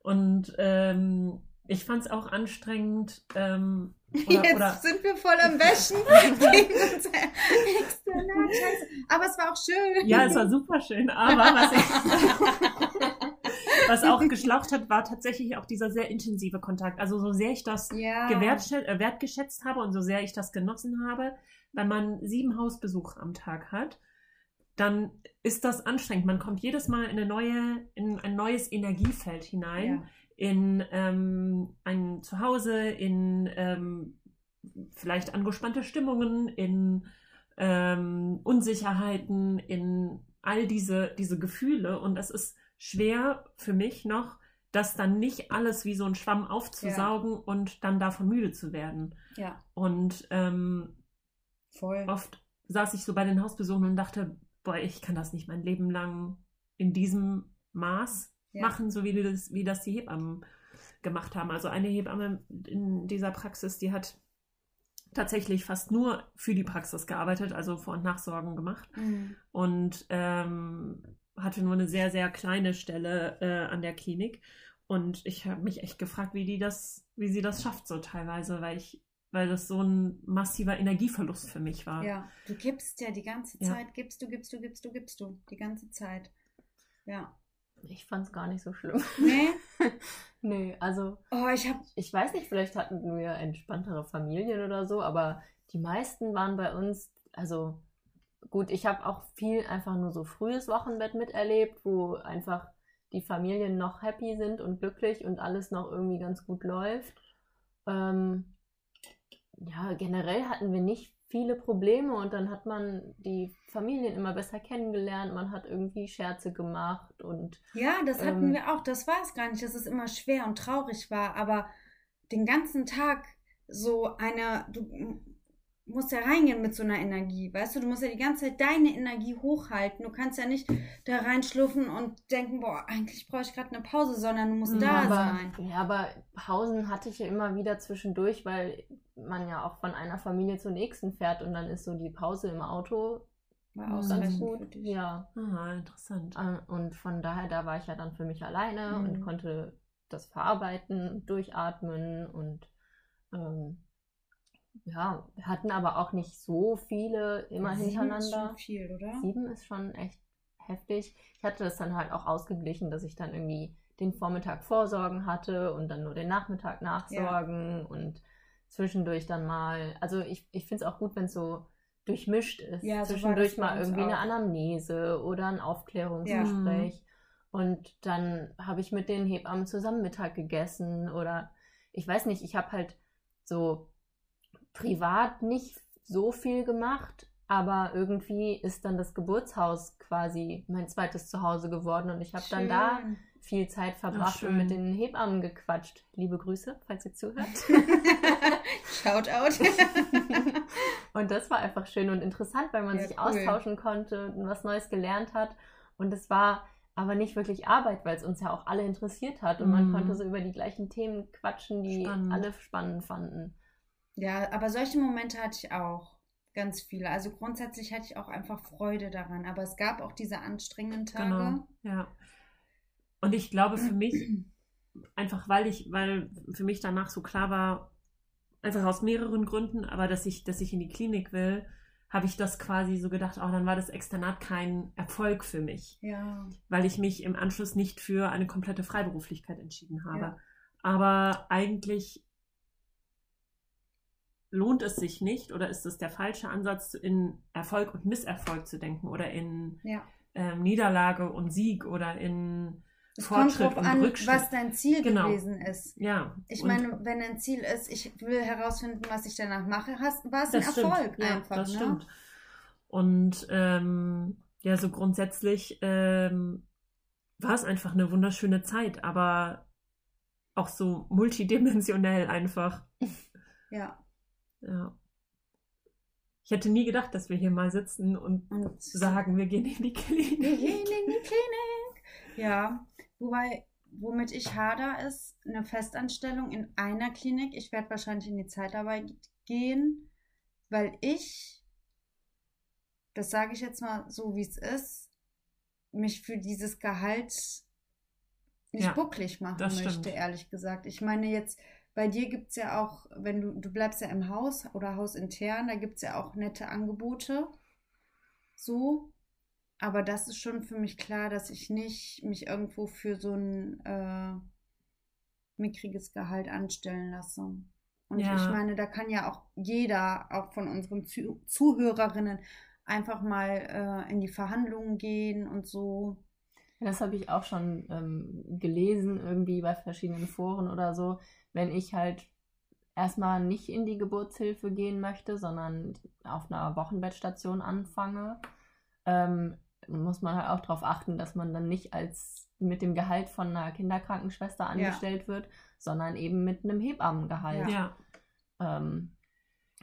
Und ähm, ich fand es auch anstrengend. Ähm, oder, Jetzt oder sind wir voll am Wäschen gegen unser Externat. Scheiße. Aber es war auch schön. ja, es war super schön. Aber was, ich, was auch geschlaucht hat, war tatsächlich auch dieser sehr intensive Kontakt. Also so sehr ich das ja. äh, wertgeschätzt habe und so sehr ich das genossen habe, wenn man sieben Hausbesuche am Tag hat, dann ist das anstrengend. Man kommt jedes Mal in eine neue, in ein neues Energiefeld hinein, Ja. in ähm, ein Zuhause, in ähm, vielleicht angespannte Stimmungen, in ähm, Unsicherheiten, in all diese, diese Gefühle. Und es ist schwer für mich noch, das dann nicht alles wie so ein Schwamm aufzusaugen und dann davon müde zu werden. ja, Und ähm, voll. oft saß ich so bei den Hausbesuchen und dachte, boah, ich kann das nicht mein Leben lang in diesem Maß Ja. machen, so wie das, wie das die Hebammen gemacht haben. Also eine Hebamme in dieser Praxis, die hat tatsächlich fast nur für die Praxis gearbeitet, also Vor- und Nachsorgen gemacht Mhm. und ähm, hatte nur eine sehr, sehr kleine Stelle äh, an der Klinik. Und ich habe mich echt gefragt, wie die das, wie sie das schafft, so teilweise, weil ich, weil das so ein massiver Energieverlust für mich war. Ja, du gibst ja die ganze Ja. Zeit, gibst du, gibst du, gibst du, gibst du, die ganze Zeit. Ja. Ich fand es gar nicht so schlimm. Nee? nee, also Oh, ich hab. ich weiß nicht, vielleicht hatten wir entspanntere Familien oder so, aber die meisten waren bei uns, also gut, ich habe auch viel einfach nur so frühes Wochenbett miterlebt, wo einfach die Familien noch happy sind und glücklich und alles noch irgendwie ganz gut läuft. Ähm, ja, generell hatten wir nicht viele Probleme und dann hat man die Familien immer besser kennengelernt, man hat irgendwie Scherze gemacht und Ja, das hatten Ähm. wir auch. Das war es gar nicht, dass es immer schwer und traurig war, aber den ganzen Tag so eine. Du musst ja reingehen mit so einer Energie, weißt du? Du musst ja die ganze Zeit deine Energie hochhalten. Du kannst ja nicht da reinschlupfen und denken, boah, eigentlich brauche ich gerade eine Pause, sondern du musst Mhm, da aber, sein. Ja, aber Pausen hatte ich ja immer wieder zwischendurch, weil man ja auch von einer Familie zur nächsten fährt und dann ist so die Pause im Auto War Mhm. ganz gut. Ja. Ah, interessant. Äh, Und von daher, da war ich ja dann für mich alleine und Mhm. konnte das verarbeiten, durchatmen und ähm, ja, wir hatten aber auch nicht so viele immer Sieben ist hintereinander. schon viel, oder? Sieben ist schon echt heftig. Ich hatte das dann halt auch ausgeglichen, dass ich dann irgendwie den Vormittag Vorsorgen hatte und dann nur den Nachmittag Nachsorgen und zwischendurch dann mal. Also ich, ich finde es auch gut, wenn es so durchmischt ist. Ja, so zwischendurch mal irgendwie eine auch. Anamnese oder ein Aufklärungsgespräch. Und dann habe ich mit den Hebammen zusammen Mittag gegessen oder ich weiß nicht, ich habe halt so privat nicht so viel gemacht, aber irgendwie ist dann das Geburtshaus quasi mein zweites Zuhause geworden und ich habe dann da viel Zeit verbracht und mit den Hebammen gequatscht. Liebe Grüße, falls ihr zuhört. Shoutout. und das war einfach schön und interessant, weil man Ja, sich cool. austauschen konnte und was Neues gelernt hat. Und es war aber nicht wirklich Arbeit, weil es uns ja auch alle interessiert hat und man Mhm. konnte so über die gleichen Themen quatschen, die Spannend. alle spannend fanden. Ja, aber solche Momente hatte ich auch. Ganz viele. Also grundsätzlich hatte ich auch einfach Freude daran. Aber es gab auch diese anstrengenden Tage. Genau. Ja. Und ich glaube für mich, einfach weil ich, weil für mich danach so klar war, einfach aus mehreren Gründen, aber dass ich, dass ich in die Klinik will, habe ich das quasi so gedacht, oh, dann war das Externat kein Erfolg für mich, Ja. weil ich mich im Anschluss nicht für eine komplette Freiberuflichkeit entschieden habe. Ja. Aber eigentlich lohnt es sich nicht oder ist es der falsche Ansatz, in Erfolg und Misserfolg zu denken oder in Ja. ähm, Niederlage und Sieg oder in Es kommt Fortschritt drauf und an, Rückschritt. was dein Ziel Genau. gewesen ist. ja. Ich und meine, wenn dein Ziel ist, ich will herausfinden, was ich danach mache, hast, war es ein das stimmt. Erfolg ja, einfach. Das ne? stimmt. Und ähm, ja, so grundsätzlich ähm, war es einfach eine wunderschöne Zeit, aber auch so multidimensionell einfach. Ja. Ja. Ich hätte nie gedacht, dass wir hier mal sitzen und Und sagen, wir gehen in die Wir Klinik. gehen in die Klinik. Ja, wobei, womit ich hader, ist eine Festanstellung in einer Klinik. Ich werde wahrscheinlich in die Zeitarbeit gehen, weil ich, das sage ich jetzt mal so, wie es ist, mich für dieses Gehalt nicht Ja, bucklig machen möchte, stimmt. ehrlich gesagt. Ich meine jetzt, bei dir gibt es ja auch, wenn du, du bleibst ja im Haus oder hausintern, da gibt es ja auch nette Angebote. So. Aber das ist schon für mich klar, dass ich nicht mich irgendwo für so ein äh, mickriges Gehalt anstellen lasse. Und Ja. ich meine, da kann ja auch jeder, auch von unseren Zu Zuhörerinnen, einfach mal äh, in die Verhandlungen gehen und so. Ja, Das habe ich auch schon ähm, gelesen, irgendwie bei verschiedenen Foren oder so. Wenn ich halt erstmal nicht in die Geburtshilfe gehen möchte, sondern auf einer Wochenbettstation anfange, ähm, muss man halt auch darauf achten, dass man dann nicht als mit dem Gehalt von einer Kinderkrankenschwester angestellt wird, sondern eben mit einem Hebammengehalt. Ja. Ähm,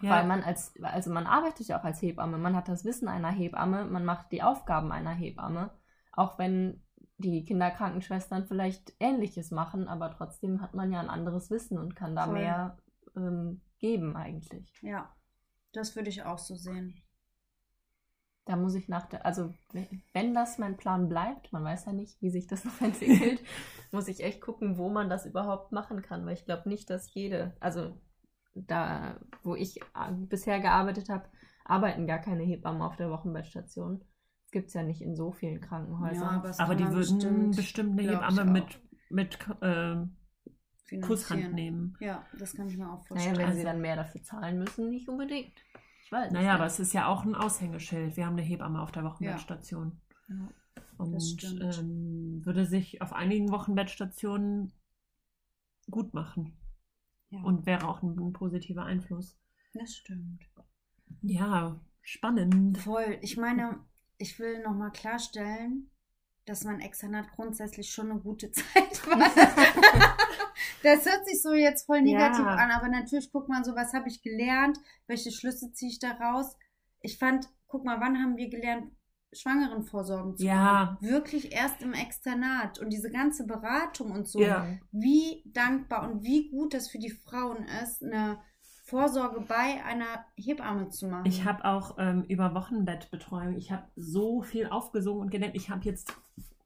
Ja. Weil man als, also man arbeitet ja auch als Hebamme, man hat das Wissen einer Hebamme, man macht die Aufgaben einer Hebamme, auch wenn die Kinderkrankenschwestern vielleicht Ähnliches machen, aber trotzdem hat man ja ein anderes Wissen und kann da Voll. mehr ähm, geben eigentlich. Ja, das würde ich auch so sehen. Da muss ich nach der, also wenn- das mein Plan bleibt, man weiß ja nicht, wie sich das noch entwickelt, muss ich echt gucken, wo man das überhaupt machen kann, weil ich glaube nicht, dass jede, also da, wo ich äh, bisher gearbeitet habe, arbeiten gar keine Hebammen auf der Wochenbettstation. Gibt es ja nicht in so vielen Krankenhäusern. Ja, aber die würden bestimmt, bestimmt, eine Hebamme mit, mit äh. Kusshand nehmen. Ja, das kann ich mir auch naja, vorstellen. wenn Also- sie dann mehr dafür zahlen müssen, nicht unbedingt. Ich weiß Naja, aber es ist ja auch ein Aushängeschild. Wir haben eine Hebamme auf der Wochenbettstation. Ja. Und Das stimmt. ähm, würde sich auf einigen Wochenbettstationen gut machen. ja, Und wäre auch ein, ein positiver Einfluss. das stimmt. Ja, spannend. Voll. Ich meine, ich will nochmal klarstellen, dass mein Externat grundsätzlich schon eine gute Zeit war. das hört sich so jetzt voll negativ Ja. an, aber natürlich guckt man so, was habe ich gelernt, welche Schlüsse ziehe ich daraus. Ich fand, guck mal, wann haben wir gelernt, Schwangerenvorsorgen zu Ja. machen? Wirklich erst im Externat und diese ganze Beratung und so. Ja. Wie dankbar und wie gut das für die Frauen ist, eine Vorsorge bei einer Hebamme zu machen. Ich habe auch ähm, über Wochenbettbetreuung, ich habe so viel aufgesogen und gelernt. Ich habe jetzt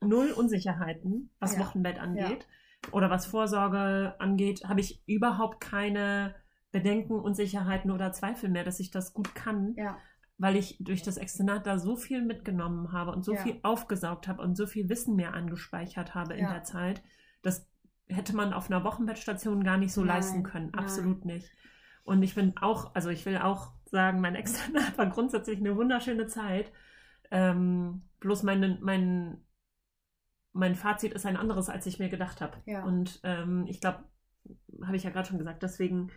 null Unsicherheiten, was Ja. Wochenbett angeht oder was Vorsorge angeht, habe ich überhaupt keine Bedenken, Unsicherheiten oder Zweifel mehr, dass ich das gut kann, ja. weil ich durch das Externat da so viel mitgenommen habe und so Ja. viel aufgesaugt habe und so viel Wissen mir angespeichert habe in Ja. der Zeit. Das hätte man auf einer Wochenbettstation gar nicht so Nein, leisten können. nein. Absolut nicht. Und ich bin auch, also ich will auch sagen, mein Externat war grundsätzlich eine wunderschöne Zeit. Ähm, bloß mein, mein, mein Fazit ist ein anderes, als ich mir gedacht habe. Ja. Und ähm, ich glaube, habe ich ja gerade schon gesagt, deswegen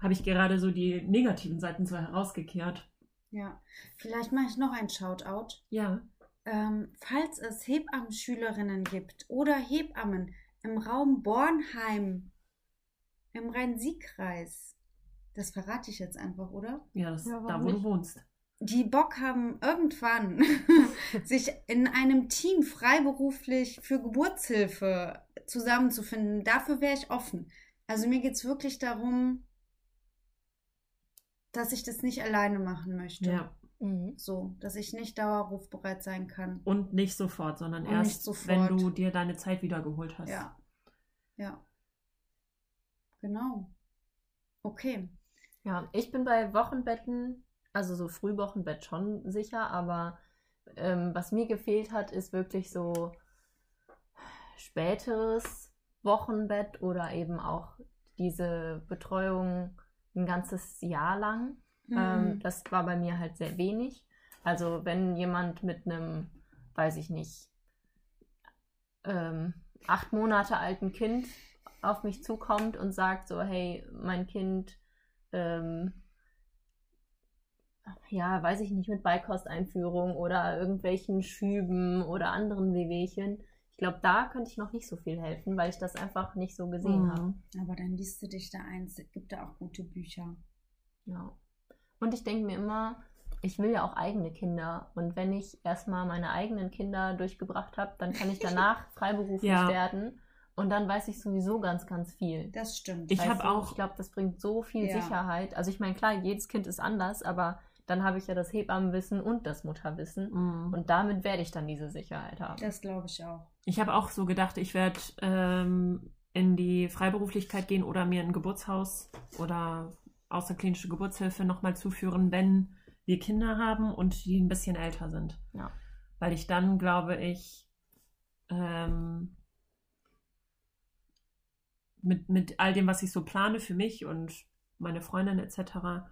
habe ich gerade so die negativen Seiten so herausgekehrt. Ja, vielleicht mache ich noch ein Shoutout. Ja. Ähm, falls es Hebammenschülerinnen gibt oder Hebammen im Raum Bornheim im Rhein-Sieg-Kreis, das verrate ich jetzt einfach, oder? Ja, das Ja, da, wo nicht? du wohnst. Die Bock haben irgendwann sich in einem Team freiberuflich für Geburtshilfe zusammenzufinden. Dafür wäre ich offen. Also mir geht es wirklich darum, dass ich das nicht alleine machen möchte. Ja. Mhm. So, dass ich nicht dauerrufbereit sein kann. Und nicht sofort, sondern Und erst, sofort. wenn du dir deine Zeit wiedergeholt hast. Ja. Ja. Genau. Okay. Ja, ich bin bei Wochenbetten, also so Frühwochenbett schon sicher, aber ähm, was mir gefehlt hat, ist wirklich so späteres Wochenbett oder eben auch diese Betreuung ein ganzes Jahr lang. Ähm, Mhm. das war bei mir halt sehr wenig. Also wenn jemand mit einem, weiß ich nicht, ähm, acht Monate alten Kind auf mich zukommt und sagt so, hey, mein Kind, ähm, ja, weiß ich nicht, mit Beikosteinführung oder irgendwelchen Schüben oder anderen Wehwehchen. Ich glaube, da könnte ich noch nicht so viel helfen, weil ich das einfach nicht so gesehen Mhm. habe. Aber dann liest du dich da eins. Es gibt da auch gute Bücher. Ja. Und ich denke mir immer, ich will ja auch eigene Kinder. Und wenn ich erstmal meine eigenen Kinder durchgebracht habe, dann kann ich danach freiberuflich Ja. werden. Und dann weiß ich sowieso ganz, ganz viel. Das stimmt. Ich Weißt hab du, auch- Ich glaube, das bringt so viel Ja. Sicherheit. Also ich meine, klar, jedes Kind ist anders, aber dann habe ich ja das Hebammenwissen und das Mutterwissen. Mhm. Und damit werde ich dann diese Sicherheit haben. das glaube ich auch. Ich habe auch so gedacht, ich werde ähm, in die Freiberuflichkeit gehen oder mir ein Geburtshaus oder außerklinische Geburtshilfe nochmal zuführen, wenn wir Kinder haben und die ein bisschen älter sind. Ja. Weil ich dann, glaube ich, ähm, mit, mit all dem, was ich so plane für mich und meine Freundin etc.,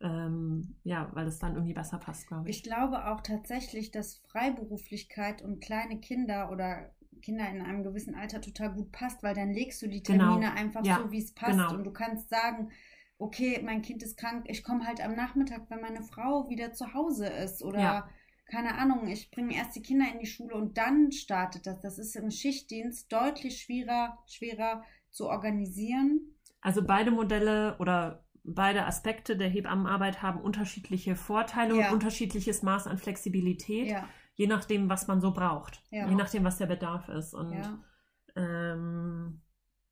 ähm, ja, weil es dann irgendwie besser passt, glaube ich. Ich glaube auch tatsächlich, dass Freiberuflichkeit und kleine Kinder oder Kinder in einem gewissen Alter total gut passt, weil dann legst du die Genau. Termine einfach Ja, so, wie es passt. genau. Und du kannst sagen, okay, mein Kind ist krank, ich komme halt am Nachmittag, wenn meine Frau wieder zu Hause ist. Oder Ja. keine Ahnung, ich bringe erst die Kinder in die Schule und dann startet das. Das ist im Schichtdienst deutlich schwerer, schwerer zu organisieren. Also beide Modelle oder beide Aspekte der Hebammenarbeit haben unterschiedliche Vorteile Ja. und unterschiedliches Maß an Flexibilität, Ja, je nachdem, was man so braucht, Ja. je nachdem, was der Bedarf ist. Und ja. ähm,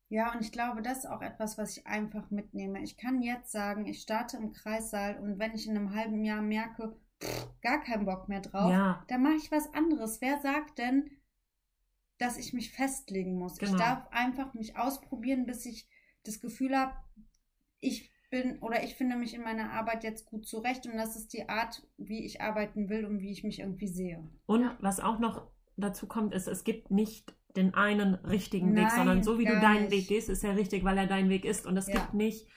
Ja, und ich glaube, das ist auch etwas, was ich einfach mitnehme. Ich kann jetzt sagen, ich starte im Kreissaal und wenn ich in einem halben Jahr merke, pff, gar keinen Bock mehr drauf, dann mache ich was anderes. Wer sagt denn, dass ich mich festlegen muss? Ich Genau. darf einfach mich ausprobieren, bis ich das Gefühl habe, ich bin oder ich finde mich in meiner Arbeit jetzt gut zurecht und das ist die Art, wie ich arbeiten will und wie ich mich irgendwie sehe. Und was auch noch dazu kommt, ist, es gibt nicht den einen richtigen Nein, Weg, sondern so wie du deinen nicht. Weg gehst, ist er richtig, weil er dein Weg ist. Und es Ja. gibt nicht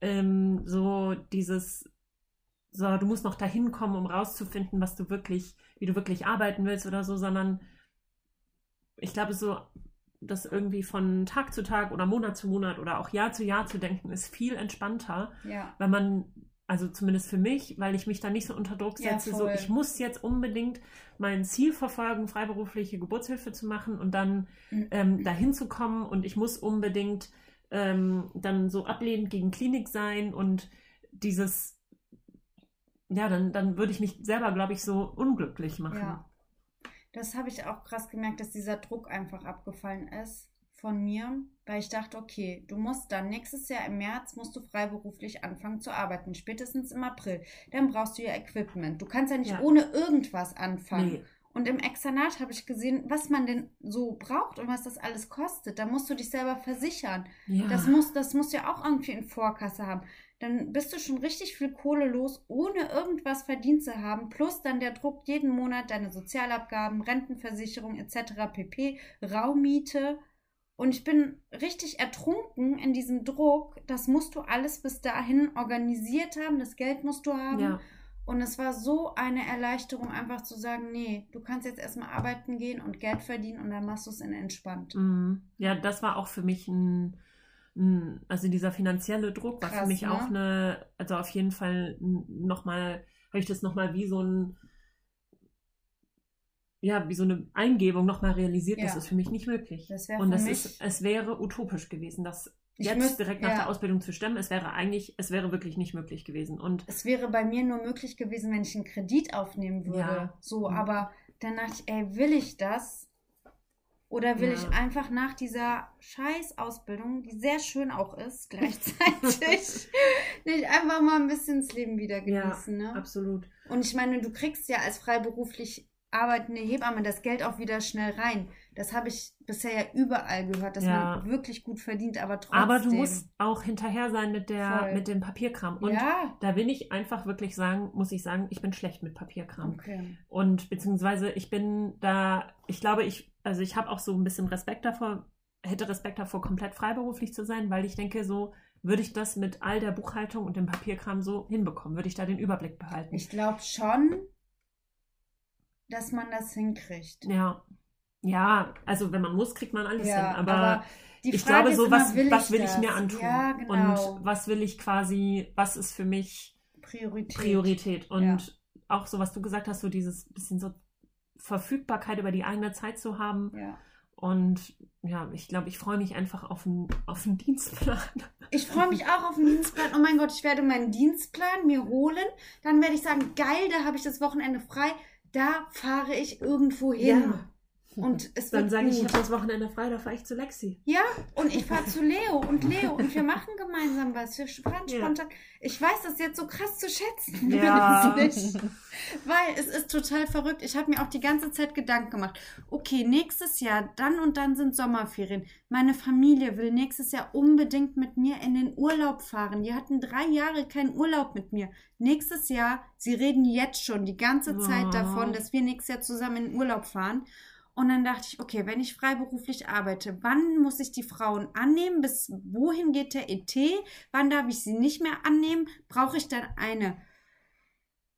ähm, so dieses, so du musst noch dahin kommen, um rauszufinden, was du wirklich, wie du wirklich arbeiten willst oder so, sondern ich glaube so, das irgendwie von Tag zu Tag oder Monat zu Monat oder auch Jahr zu Jahr zu denken, ist viel entspannter, Ja. weil man, also zumindest für mich, weil ich mich da nicht so unter Druck Ja, setze, so voll. ich muss jetzt unbedingt mein Ziel verfolgen, freiberufliche Geburtshilfe zu machen und dann Mhm. ähm, dahin zu kommen und ich muss unbedingt ähm, dann so ablehnend gegen Klinik sein und dieses, ja, dann, dann würde ich mich selber, glaube ich, so unglücklich machen. Ja. Das habe ich auch krass gemerkt, dass dieser Druck einfach abgefallen ist von mir, weil ich dachte, okay, du musst dann nächstes Jahr im März musst du freiberuflich anfangen zu arbeiten, spätestens im April. Dann brauchst du ja Equipment. Du kannst ja nicht Ja. ohne irgendwas anfangen. Nee. Und im Externat habe ich gesehen, was man denn so braucht und was das alles kostet. Da musst du dich selber versichern. Ja. Das muss, das muss ja auch irgendwie in Vorkasse haben. Dann bist du schon richtig viel Kohle los, ohne irgendwas verdient zu haben. Plus dann der Druck jeden Monat, deine Sozialabgaben, Rentenversicherung etc. pp, Raummiete. Und ich bin richtig ertrunken in diesem Druck. Das musst du alles bis dahin organisiert haben. Das Geld musst du haben. ja. Und es war so eine Erleichterung, einfach zu sagen, nee, du kannst jetzt erstmal arbeiten gehen und Geld verdienen und dann machst du es in entspannt. Mhm. Ja, das war auch für mich ein, ein also dieser finanzielle Druck war Krass, für mich ne? auch eine, also auf jeden Fall nochmal, habe ich das nochmal wie so ein, ja, wie so eine Eingebung nochmal realisiert, das Ja. ist für mich nicht möglich. Das Und mich- ist, es wäre utopisch gewesen, das jetzt müsst- direkt nach ja. der Ausbildung zu stemmen. Es wäre eigentlich, es wäre wirklich nicht möglich gewesen. Und Es wäre bei mir nur möglich gewesen, wenn ich einen Kredit aufnehmen würde. Ja. So, Mhm. aber dann dachte ich, ey, will ich das? Oder will Ja. ich einfach nach dieser Scheiß-Ausbildung, die sehr schön auch ist, gleichzeitig, nicht einfach mal ein bisschen das Leben wieder Ja, genießen, ne? absolut. Und ich meine, du kriegst ja als freiberuflich arbeitende Hebamme das Geld auch wieder schnell rein. Das habe ich bisher ja überall gehört, dass Ja. man wirklich gut verdient, aber trotzdem. Aber du musst auch hinterher sein mit der, Voll. mit dem Papierkram. Und ja. da will ich einfach wirklich sagen, muss ich sagen, ich bin schlecht mit Papierkram. Okay. Und beziehungsweise ich bin da, ich glaube, ich, also ich habe auch so ein bisschen Respekt davor, hätte Respekt davor, komplett freiberuflich zu sein, weil ich denke, so würde ich das mit all der Buchhaltung und dem Papierkram so hinbekommen, würde ich da den Überblick behalten. Ich glaube schon, dass man das hinkriegt. ja. Ja, also wenn man muss, kriegt man alles hin. Aber, die ich Frage glaube, so was will, was will ich mir antun? Ja, genau. Und was will ich quasi, was ist für mich Priorität. Priorität. Und Ja. auch so, was du gesagt hast, so dieses bisschen so Verfügbarkeit über die eigene Zeit zu haben. Ja. Und ja, ich glaube, ich freue mich einfach auf einen, auf einen Dienstplan. Ich freue mich auch auf den Dienstplan. Oh mein Gott, ich werde meinen Dienstplan mir holen. Dann werde ich sagen, geil, da habe ich das Wochenende frei. Da fahre ich irgendwo hin. Und es Dann sage ich, ich habe das Wochenende frei, da fahre ich zu Lexi. Ja, und ich fahre zu Leo und Leo und wir machen gemeinsam was. Wir fahren Ja. spontan. Ich weiß das jetzt so krass zu schätzen. Ja. Nicht. Weil es ist total verrückt. Ich habe mir auch die ganze Zeit Gedanken gemacht. Okay, nächstes Jahr, dann und dann sind Sommerferien. Meine Familie will nächstes Jahr unbedingt mit mir in den Urlaub fahren. Die hatten drei Jahre keinen Urlaub mit mir. Nächstes Jahr, sie reden jetzt schon die ganze Zeit Wow. davon, dass wir nächstes Jahr zusammen in den Urlaub fahren. Und dann dachte ich, okay, wenn ich freiberuflich arbeite, wann muss ich die Frauen annehmen? Bis wohin geht der ET? Wann darf ich sie nicht mehr annehmen? Brauche ich dann eine,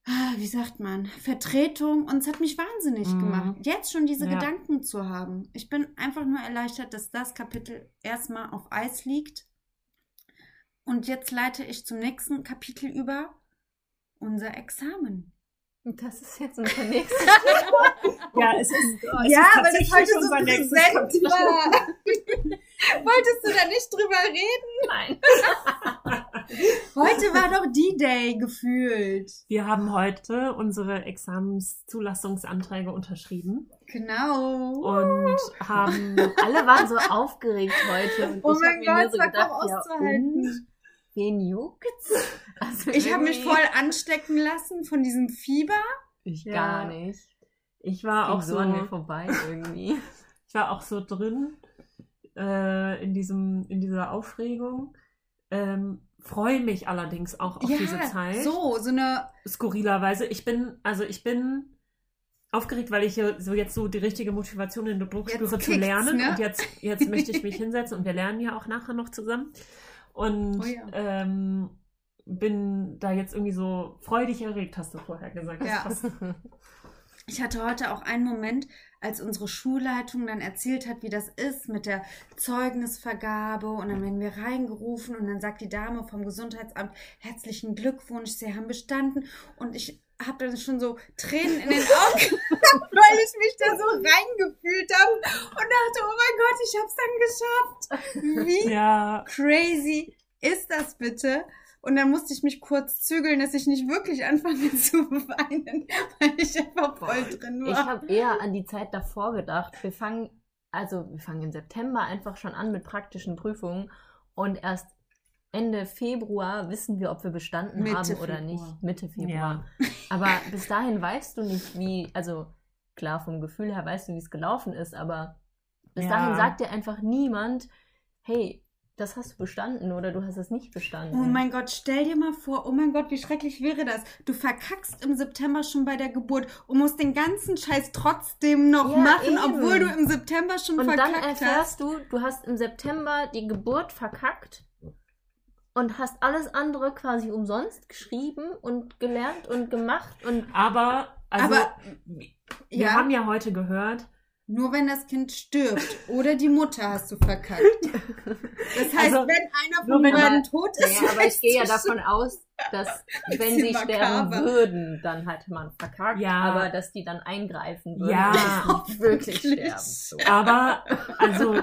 ah, wie sagt man, Vertretung? Und es hat mich wahnsinnig Mhm. gemacht, jetzt schon diese Ja. Gedanken zu haben. Ich bin einfach nur erleichtert, dass das Kapitel erstmal auf Eis liegt. Und jetzt leite ich zum nächsten Kapitel über unser Examen. Das ist jetzt unser nächstes. Ja, es ist, es ja, ist aber das heute so unser nächstes präsent Kapitel. war. Wolltest du da nicht drüber reden? Nein. Heute war doch D-Day gefühlt. Wir haben heute unsere Examenszulassungsanträge unterschrieben Genau. und haben Alle waren so aufgeregt heute. Und Oh ich mein mir Gott, nur es so war gedacht, ja, auszuhalten. und? Wen juckt's? Also Ich habe mich voll anstecken lassen von diesem Fieber. Ich Ja. gar nicht. ich war auch so so, an mir vorbei irgendwie. ich war auch so drin äh, in diesem, in dieser Aufregung. Ähm, freue mich allerdings auch auf ja, diese Zeit. so, so eine, Skurrilerweise. Ich bin, also ich bin aufgeregt, weil ich hier so jetzt so die richtige Motivation in der Druck spüre zu lernen. ne? Und jetzt, jetzt möchte ich mich hinsetzen und wir lernen ja auch nachher noch zusammen. Und Oh ja. ähm, bin da jetzt irgendwie so freudig erregt, hast du vorher gesagt. Ja. Ich hatte heute auch einen Moment, als unsere Schulleitung dann erzählt hat, wie das ist mit der Zeugnisvergabe und dann werden wir reingerufen und dann sagt die Dame vom Gesundheitsamt herzlichen Glückwunsch, Sie haben bestanden und ich habe dann schon so Tränen in den Augen, weil ich mich da so reingefühlt habe und dachte, oh mein Gott, ich habe es dann geschafft. Wie Ja, crazy ist das bitte? Und dann musste ich mich kurz zügeln, dass ich nicht wirklich anfange zu weinen, weil ich einfach voll drin Ich war. habe eher an die Zeit davor gedacht. Wir fangen, also wir fangen im September einfach schon an mit praktischen Prüfungen und erst Ende Februar wissen wir, ob wir bestanden Mitte haben oder Februar. nicht. Mitte Februar. Aber bis dahin weißt du nicht, wie, also klar, vom Gefühl her weißt du, wie es gelaufen ist, aber bis Ja. dahin sagt dir einfach niemand, hey, das hast du bestanden oder du hast es nicht bestanden. Oh mein Gott, stell dir mal vor, oh mein Gott, wie schrecklich wäre das. Du verkackst im September schon bei der Geburt und musst den ganzen Scheiß trotzdem noch Ja, machen, eben. obwohl du im September schon Und dann verkackt hast. erfährst du, du hast im September die Geburt verkackt und hast alles andere quasi umsonst geschrieben und gelernt und gemacht und aber, also, Aber, wir ja. haben ja heute gehört, Nur wenn das Kind stirbt oder die Mutter hast du verkackt. Das heißt, Also, wenn einer von wenn beiden man- tot ist, Naja, aber ich gehe ja davon aus, dass wenn sie sterben makaber. würden, dann hätte man verkackt, Ja. aber dass die dann eingreifen würden Ja. und nicht wirklich Wirklich. sterben. So. aber, also,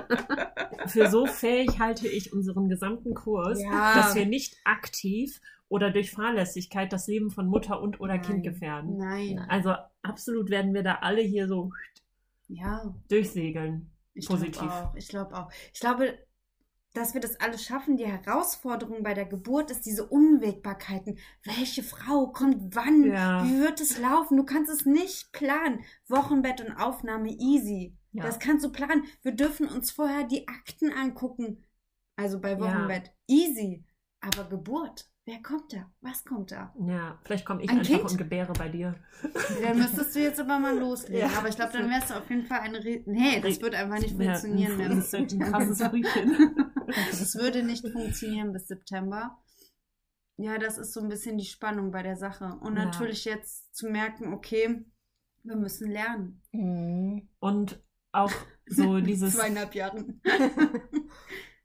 für so fähig halte ich unseren gesamten Kurs, Ja. dass wir nicht aktiv oder durch Fahrlässigkeit das Leben von Mutter und oder Kind Nein. gefährden. Nein. Also absolut werden wir da alle hier so Ja. durchsegeln. Ich Positiv. glaube auch. Ich glaube auch. Ich glaube, dass wir das alles schaffen. Die Herausforderung bei der Geburt ist diese Unwägbarkeiten. Welche Frau kommt wann? Ja. Wie wird es laufen? Du kannst es nicht planen. Wochenbett und Aufnahme easy. Ja. Das kannst du planen. Wir dürfen uns vorher die Akten angucken. Also bei Ja. Wochenbett. Easy. Aber Geburt. Wer kommt da? Was kommt da? Ja, vielleicht komme ich Ein einfach Kind? und gebäre bei dir. Dann müsstest du jetzt aber mal loslegen. Ja. Aber ich glaube, dann wärst du auf jeden Fall eine. Re nee, das wird einfach nicht funktionieren. Ja, mehr. das ist halt ein krasses Frühchen. Das würde nicht funktionieren bis September. Ja, das ist so ein bisschen die Spannung bei der Sache. Und Ja. natürlich jetzt zu merken, okay, wir müssen lernen. Und auch so dieses, Zweieinhalb Jahren.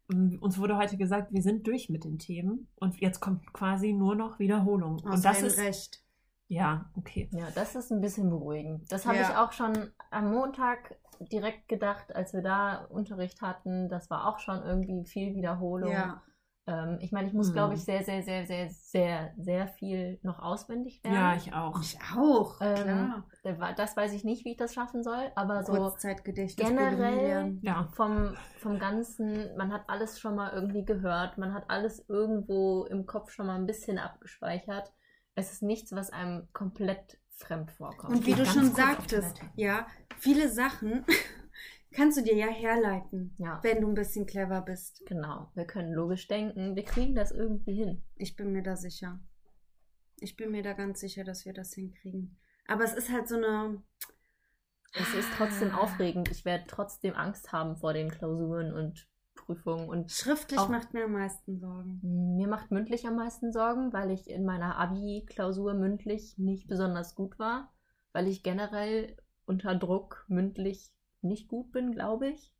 Uns wurde heute gesagt, wir sind durch mit den Themen und jetzt kommt quasi nur noch Wiederholung. Aus und das ist, Recht. ja, okay. Ja, das ist ein bisschen beruhigend. Das habe Ja. ich auch schon am Montag direkt gedacht, als wir da Unterricht hatten. Das war auch schon irgendwie viel Wiederholung. Ja. Ähm, ich meine, ich muss, glaube ich, sehr, sehr, sehr, sehr, sehr, sehr viel noch auswendig lernen. Ja, ich auch. Ich auch. Ähm, klar. Das weiß ich nicht, wie ich das schaffen soll, aber so Kurzzeitgedächtnis. generell-. Ja. vom, vom Ganzen, man hat alles schon mal irgendwie gehört, man hat alles irgendwo im Kopf schon mal ein bisschen abgespeichert. Es ist nichts, was einem komplett fremd vorkommt. Und wie du schon sagtest, ja, viele Sachen kannst du dir ja herleiten, Ja. wenn du ein bisschen clever bist. Genau, wir können logisch denken, wir kriegen das irgendwie hin. Ich bin mir da sicher. Ich bin mir da ganz sicher, dass wir das hinkriegen. Aber es ist halt so eine. Es ist trotzdem Ah. aufregend. Ich werde trotzdem Angst haben vor den Klausuren und Prüfungen. Und Schriftlich Auch- macht mir am meisten Sorgen. mir macht mündlich am meisten Sorgen, weil ich in meiner Abi-Klausur mündlich nicht besonders gut war. Weil ich generell unter Druck mündlich nicht gut bin, glaube ich.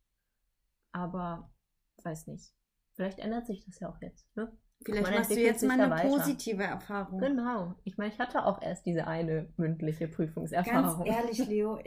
Aber weiß nicht. Vielleicht ändert sich das ja auch jetzt. Ne? Vielleicht machst du jetzt mal eine weiter. positive Erfahrung. Genau. Ich meine, ich hatte auch erst diese eine mündliche Ganz Prüfungserfahrung. ehrlich, Leo,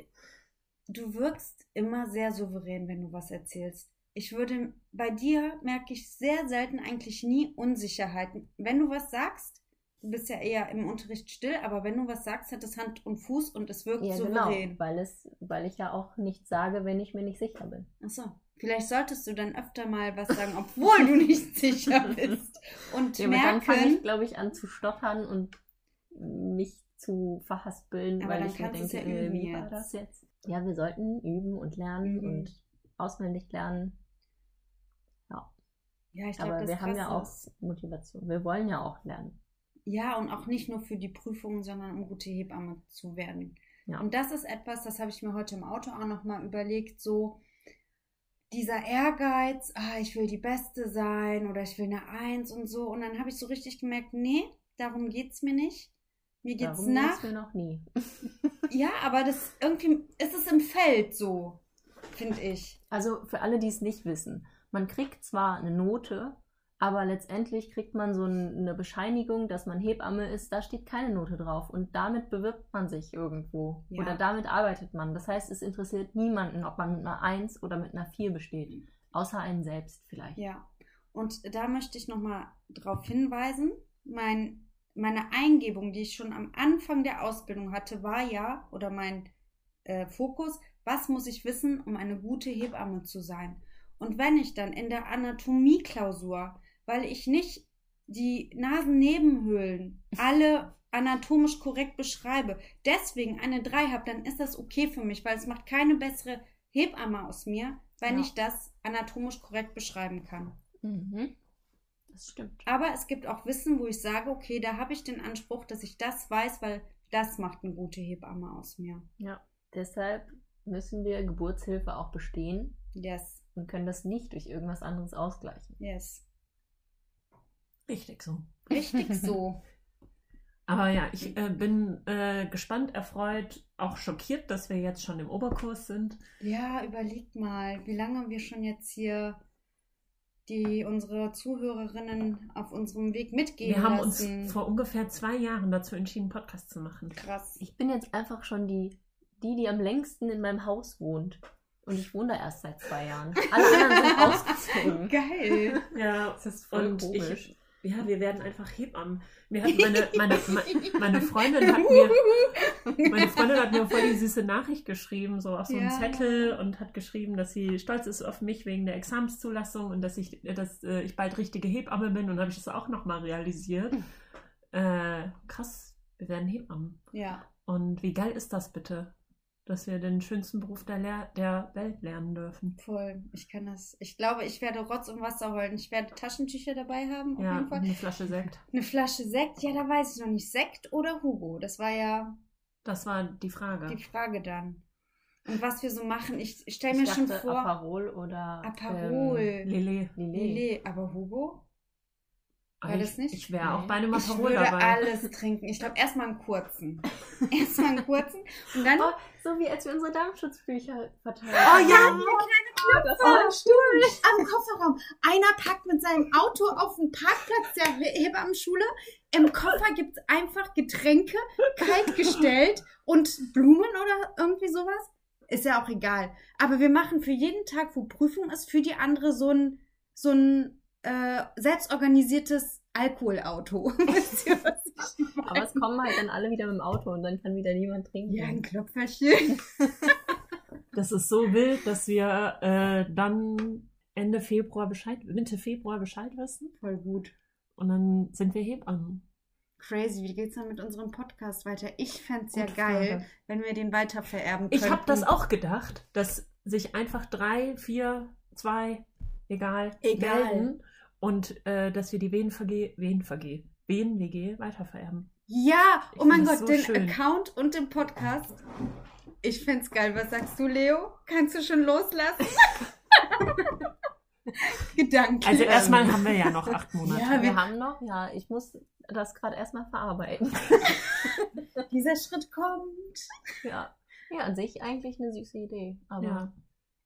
du wirkst immer sehr souverän, wenn du was erzählst. Ich würde, bei dir merke ich sehr selten eigentlich nie Unsicherheiten. Wenn du was sagst, du bist ja eher im Unterricht still, aber wenn du was sagst, hat es Hand und Fuß und es wirkt Ja, souverän. genau, weil, es, weil ich ja auch nichts sage, wenn ich mir nicht sicher bin. Achso, vielleicht solltest du dann öfter mal was sagen, obwohl du nicht sicher bist. Und Ja, aber dann fange ich, merken, glaube ich, an zu stottern und mich zu verhaspeln, weil ich mir denke, ja äh, wie war das jetzt? Ja, wir sollten üben und lernen Üben. und auswendig lernen. Ja, ich glaube, wir haben ja auch Motivation. Wir wollen ja auch lernen. Ja, und auch nicht nur für die Prüfungen, sondern um gute Hebamme zu werden. Ja. Und das ist etwas, das habe ich mir heute im Auto auch nochmal überlegt, so dieser Ehrgeiz, ah, ich will die Beste sein oder ich will eine Eins und so. Und dann habe ich so richtig gemerkt, nee, darum geht's mir nicht. Mir geht's Darum nach. geht's mir noch nie. Ja, aber das irgendwie ist es im Feld so, finde ich. Also für alle, die es nicht wissen, man kriegt zwar eine Note, aber letztendlich kriegt man so ein- eine Bescheinigung, dass man Hebamme ist, da steht keine Note drauf und damit bewirbt man sich irgendwo Ja. oder damit arbeitet man. Das heißt, es interessiert niemanden, ob man mit einer 1 oder mit einer 4 besteht, außer einen selbst vielleicht. Ja. Und da möchte ich nochmal drauf hinweisen, mein, meine Eingebung, die ich schon am Anfang der Ausbildung hatte, war ja, oder mein äh, Fokus, was muss ich wissen, um eine gute Hebamme zu sein? Und wenn ich dann in der Anatomieklausur, weil ich nicht die Nasennebenhöhlen alle anatomisch korrekt beschreibe, deswegen eine 3 habe, dann ist das okay für mich, weil es macht keine bessere Hebamme aus mir, wenn Ja. ich das anatomisch korrekt beschreiben kann. Mhm. Das stimmt. Aber es gibt auch Wissen, wo ich sage, okay, da habe ich den Anspruch, dass ich das weiß, weil das macht eine gute Hebamme aus mir. Ja. Deshalb müssen wir Geburtshilfe auch bestehen Yes, und können das nicht durch irgendwas anderes ausgleichen. yes. Richtig so. Richtig so. Aber ja, ich äh, bin äh, gespannt, erfreut, auch schockiert, dass wir jetzt schon im Oberkurs sind. Ja, überlegt mal, wie lange wir schon jetzt hier die unsere Zuhörerinnen auf unserem Weg mitgehen Wir haben lassen. uns vor ungefähr zwei Jahren dazu entschieden, Podcast zu machen. Krass. Ich bin jetzt einfach schon die, die, die am längsten in meinem Haus wohnt. Und ich wohne da erst seit zwei Jahren. Alle anderen sind ausgezogen. Geil. Ja, Das ist voll und komisch. ich, ja, wir werden einfach Hebammen. Mir hat meine, meine, meine, Freundin hat mir, meine Freundin hat mir voll die süße Nachricht geschrieben, so auf so einen Ja. Zettel und hat geschrieben, dass sie stolz ist auf mich wegen der Examenszulassung und dass ich, dass äh, ich bald richtige Hebamme bin und habe ich das auch nochmal realisiert. Äh, krass, wir werden Hebammen. Ja, Und wie geil ist das bitte, dass wir den schönsten Beruf der, Lehr der Welt lernen dürfen? voll. Ich kann das. Ich glaube, ich werde Rotz und Wasser holen. Ich werde Taschentücher dabei haben, auf Ja, jeden Fall. eine Flasche Sekt. Eine Flasche Sekt, ja, da weiß ich noch nicht. Sekt oder Hugo? Das war ja Das war die Frage. die Frage dann. Und was wir so machen, ich stelle mir schon dachte, vor. Aperol oder Aperol. Ähm, Lele. Lillet. Lillet, aber Hugo? War ich, das nicht? Ich wäre auch bei einem Ich Aperol würde dabei. alles trinken. Ich glaube, erstmal einen kurzen. erstmal einen kurzen. Und dann. Oh, so wie als wir unsere Darmschutzbücher verteilt Oh ja, eine kleine Knöpfe. war Stimmt. Am Kofferraum. Einer parkt mit seinem Auto auf dem Parkplatz der He- Hebammenschule. Im Koffer gibt es einfach Getränke, kalt gestellt und Blumen oder irgendwie sowas. Ist ja auch egal. Aber wir machen für jeden Tag, wo Prüfung ist, für die andere so ein, so ein äh, selbstorganisiertes Alkoholauto. Aber es kommen halt dann alle wieder mit dem Auto und dann kann wieder niemand trinken. Ja, ein Klopferchen. Das ist so wild, dass wir äh, dann Ende Februar Bescheid, Mitte Februar Bescheid wissen. Voll gut. Und dann sind wir Hebammen. Crazy, wie geht's dann mit unserem Podcast weiter? Ich fänd's ja Gute geil, Frage. wenn wir den weiter vererben könnten. Ich habe das auch gedacht, dass sich einfach drei, vier, zwei, egal, Egal. melden und äh, dass wir die WNVG, WNVG, WNWG weitervererben. Ja, Ich oh mein Gott, so den schön. Account und den Podcast. Ich find's geil. Was sagst du, Leo? Kannst du schon loslassen? Gedanken. Also erstmal haben wir ja noch acht Monate. Ja, Wir haben noch, ja, ich muss das gerade erstmal verarbeiten. Dieser Schritt kommt. ja. ja, an sich eigentlich eine süße Idee. Aber Ja.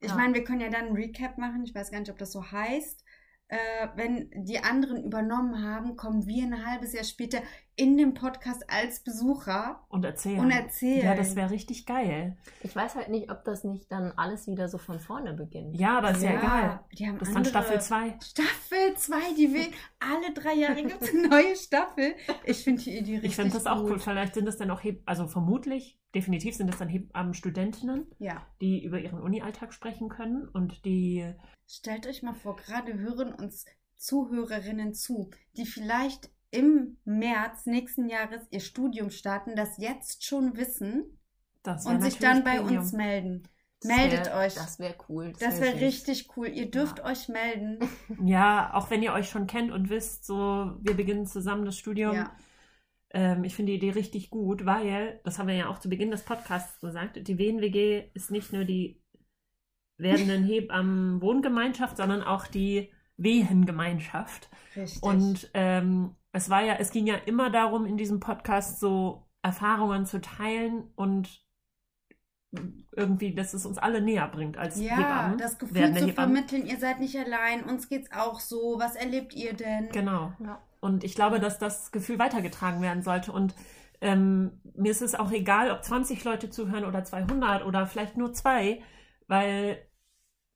Ich Ja. meine, wir können ja dann ein Recap machen. Ich weiß gar nicht, ob das so heißt. Äh, wenn die anderen übernommen haben, kommen wir ein halbes Jahr später in dem Podcast als Besucher Und erzählen. und erzählen. Ja, das wäre richtig geil. ich weiß halt nicht, ob das nicht dann alles wieder so von vorne beginnt. Ja, aber ist ja, egal. Die haben Das ist dann Staffel 2. Staffel 2, die will alle drei Jahre gibt es eine neue Staffel. Ich finde die Idee richtig Ich finde das auch gut. cool. Vielleicht sind das dann auch, Heb also vermutlich, definitiv sind das dann Hebammen-Studentinnen, Ja. die über ihren Uni-Alltag sprechen können und die, Stellt euch mal vor, gerade hören uns Zuhörerinnen zu, die vielleicht im März nächsten Jahres ihr Studium starten, das jetzt schon wissen das wär und sich dann bei Premium. uns melden. Meldet wär, euch. Das wäre cool. Das wär wäre süß. richtig cool. Ihr dürft euch melden. Ja, auch wenn ihr euch schon kennt und wisst, so, wir beginnen zusammen das Studium. Ja. Ähm, ich finde die Idee richtig gut, weil, das haben wir ja auch zu Beginn des Podcasts gesagt, die WNWG ist nicht nur die werdenden Hebammen-Wohngemeinschaft, sondern auch die Wehengemeinschaft. Richtig. Und ähm, es war ja, es ging ja immer darum, in diesem Podcast so Erfahrungen zu teilen und irgendwie, dass es uns alle näher bringt als ja, Hebammen. das Gefühl zu Hebammen. vermitteln, ihr seid nicht allein, uns geht's auch so. Was erlebt ihr denn? Genau. Ja. Und ich glaube, dass das Gefühl weitergetragen werden sollte. Und ähm, mir ist es auch egal, ob 20 Leute zuhören oder 200 oder vielleicht nur zwei, weil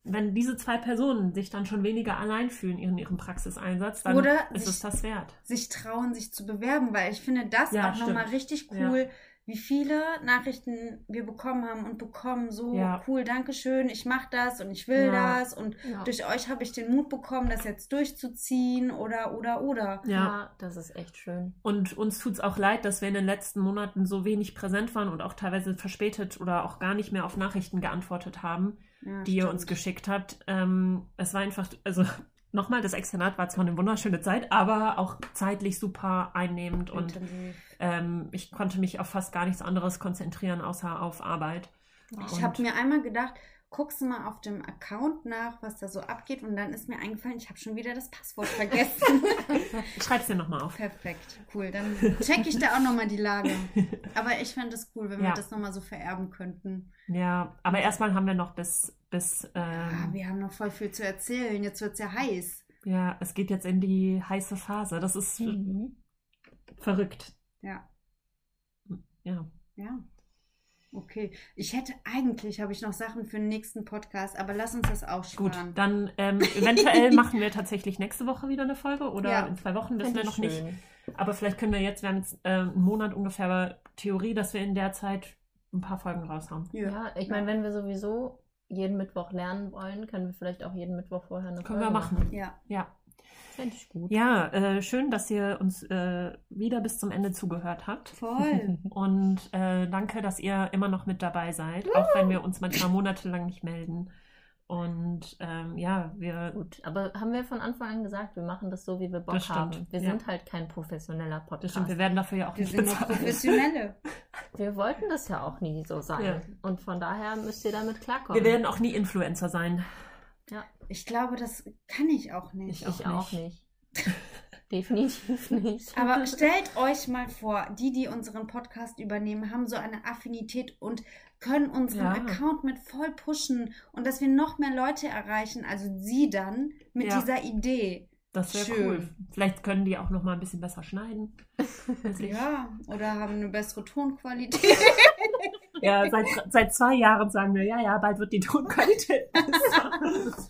wenn diese zwei Personen sich dann schon weniger allein fühlen in ihrem Praxiseinsatz, dann Oder ist sich- es das wert. sich trauen, sich zu bewerben, weil ich finde das Ja, auch nochmal richtig cool, wie viele Nachrichten wir bekommen haben und bekommen. So Ja. cool, Dankeschön, ich mache das und ich will Ja. das und Ja. durch euch habe ich den Mut bekommen, das jetzt durchzuziehen oder oder oder. Ja. ja, das ist echt schön. Und uns tut es auch leid, dass wir in den letzten Monaten so wenig präsent waren und auch teilweise verspätet oder auch gar nicht mehr auf Nachrichten geantwortet haben, Ja, die ihr stimmt. uns geschickt habt. Ähm, es war einfach, also nochmal, das Externat war zwar eine wunderschöne Zeit, aber auch zeitlich super einnehmend und ähm, ich konnte mich auf fast gar nichts anderes konzentrieren, außer auf Arbeit. Ich habe mir einmal gedacht, guckst du mal auf dem Account nach, was da so abgeht und dann ist mir eingefallen, ich habe schon wieder das Passwort vergessen. Schreib's dir nochmal auf. Perfekt, cool. Dann check ich da auch nochmal die Lage. Aber ich fände es cool, wenn wir Ja. das nochmal so vererben könnten. Ja, aber erstmal haben wir noch bis, bis Ah, ähm, wir haben noch voll viel zu erzählen. Jetzt wird es ja heiß. ja, es geht jetzt in die heiße Phase. Das ist Mhm. verrückt. Ja, Ja. ja. Okay. Ich hätte eigentlich, habe ich noch Sachen für den nächsten Podcast, aber lass uns das Gut, aussparen. dann ähm, eventuell machen wir tatsächlich nächste Woche wieder eine Folge oder Ja. in zwei Wochen, wissen wir noch nicht. schön. Aber vielleicht können wir jetzt, wir haben jetzt äh, einen Monat ungefähr aber Theorie, dass wir in der Zeit ein paar Folgen raushauen. Ja, ich meine, wenn wir sowieso jeden Mittwoch lernen wollen, können wir vielleicht auch jeden Mittwoch vorher eine Können wir Folge machen. Ja. Ja. Fände ich gut. Ja, äh, schön, dass ihr uns äh, wieder bis zum Ende zugehört habt. Voll. Und äh, danke, dass ihr immer noch mit dabei seid, auch wenn wir uns manchmal monatelang nicht melden. Und ähm, ja, wir Gut, aber haben wir von Anfang an gesagt, wir machen das so, wie wir Bock haben. Wir ja. sind halt kein professioneller Podcast. das stimmt, wir werden dafür ja auch Wir nicht sind bezahlt. Professionelle. Wir wollten das ja auch nie so sein. Ja. Und von daher müsst ihr damit klarkommen. Wir werden auch nie Influencer sein. Ich glaube, das kann ich auch nicht. Ich auch ich auch nicht. Definitiv nicht. Aber stellt euch mal vor, die, die unseren Podcast übernehmen, haben so eine Affinität und können unseren Ja. Account mit voll pushen und dass wir noch mehr Leute erreichen, also sie dann mit Ja. dieser Idee. Das wäre Schön. cool. Vielleicht können die auch noch mal ein bisschen besser schneiden. Ja, oder haben eine bessere Tonqualität. Ja, seit, seit zwei Jahren sagen wir, ja, ja, bald wird die Tonqualität besser.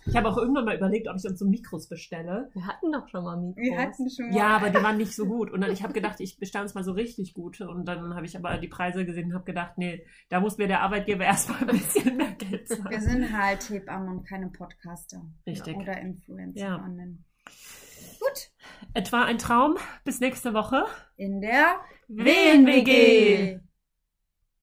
ich habe auch irgendwann mal überlegt, ob ich uns so Mikros bestelle. Wir hatten doch schon mal Mikros. Wir hatten schon mal. Ja, aber die waren nicht so gut. Und dann ich habe gedacht, ich bestelle uns mal so richtig gute. Und dann habe ich aber die Preise gesehen und habe gedacht, nee, da muss mir der Arbeitgeber erstmal ein bisschen mehr Geld Wir zahlen. sind halt Hebammen und keine Podcaster. Richtig. Oder Influencer. Ja. Gut. Etwa ein Traum. Bis nächste Woche. In der WNWG.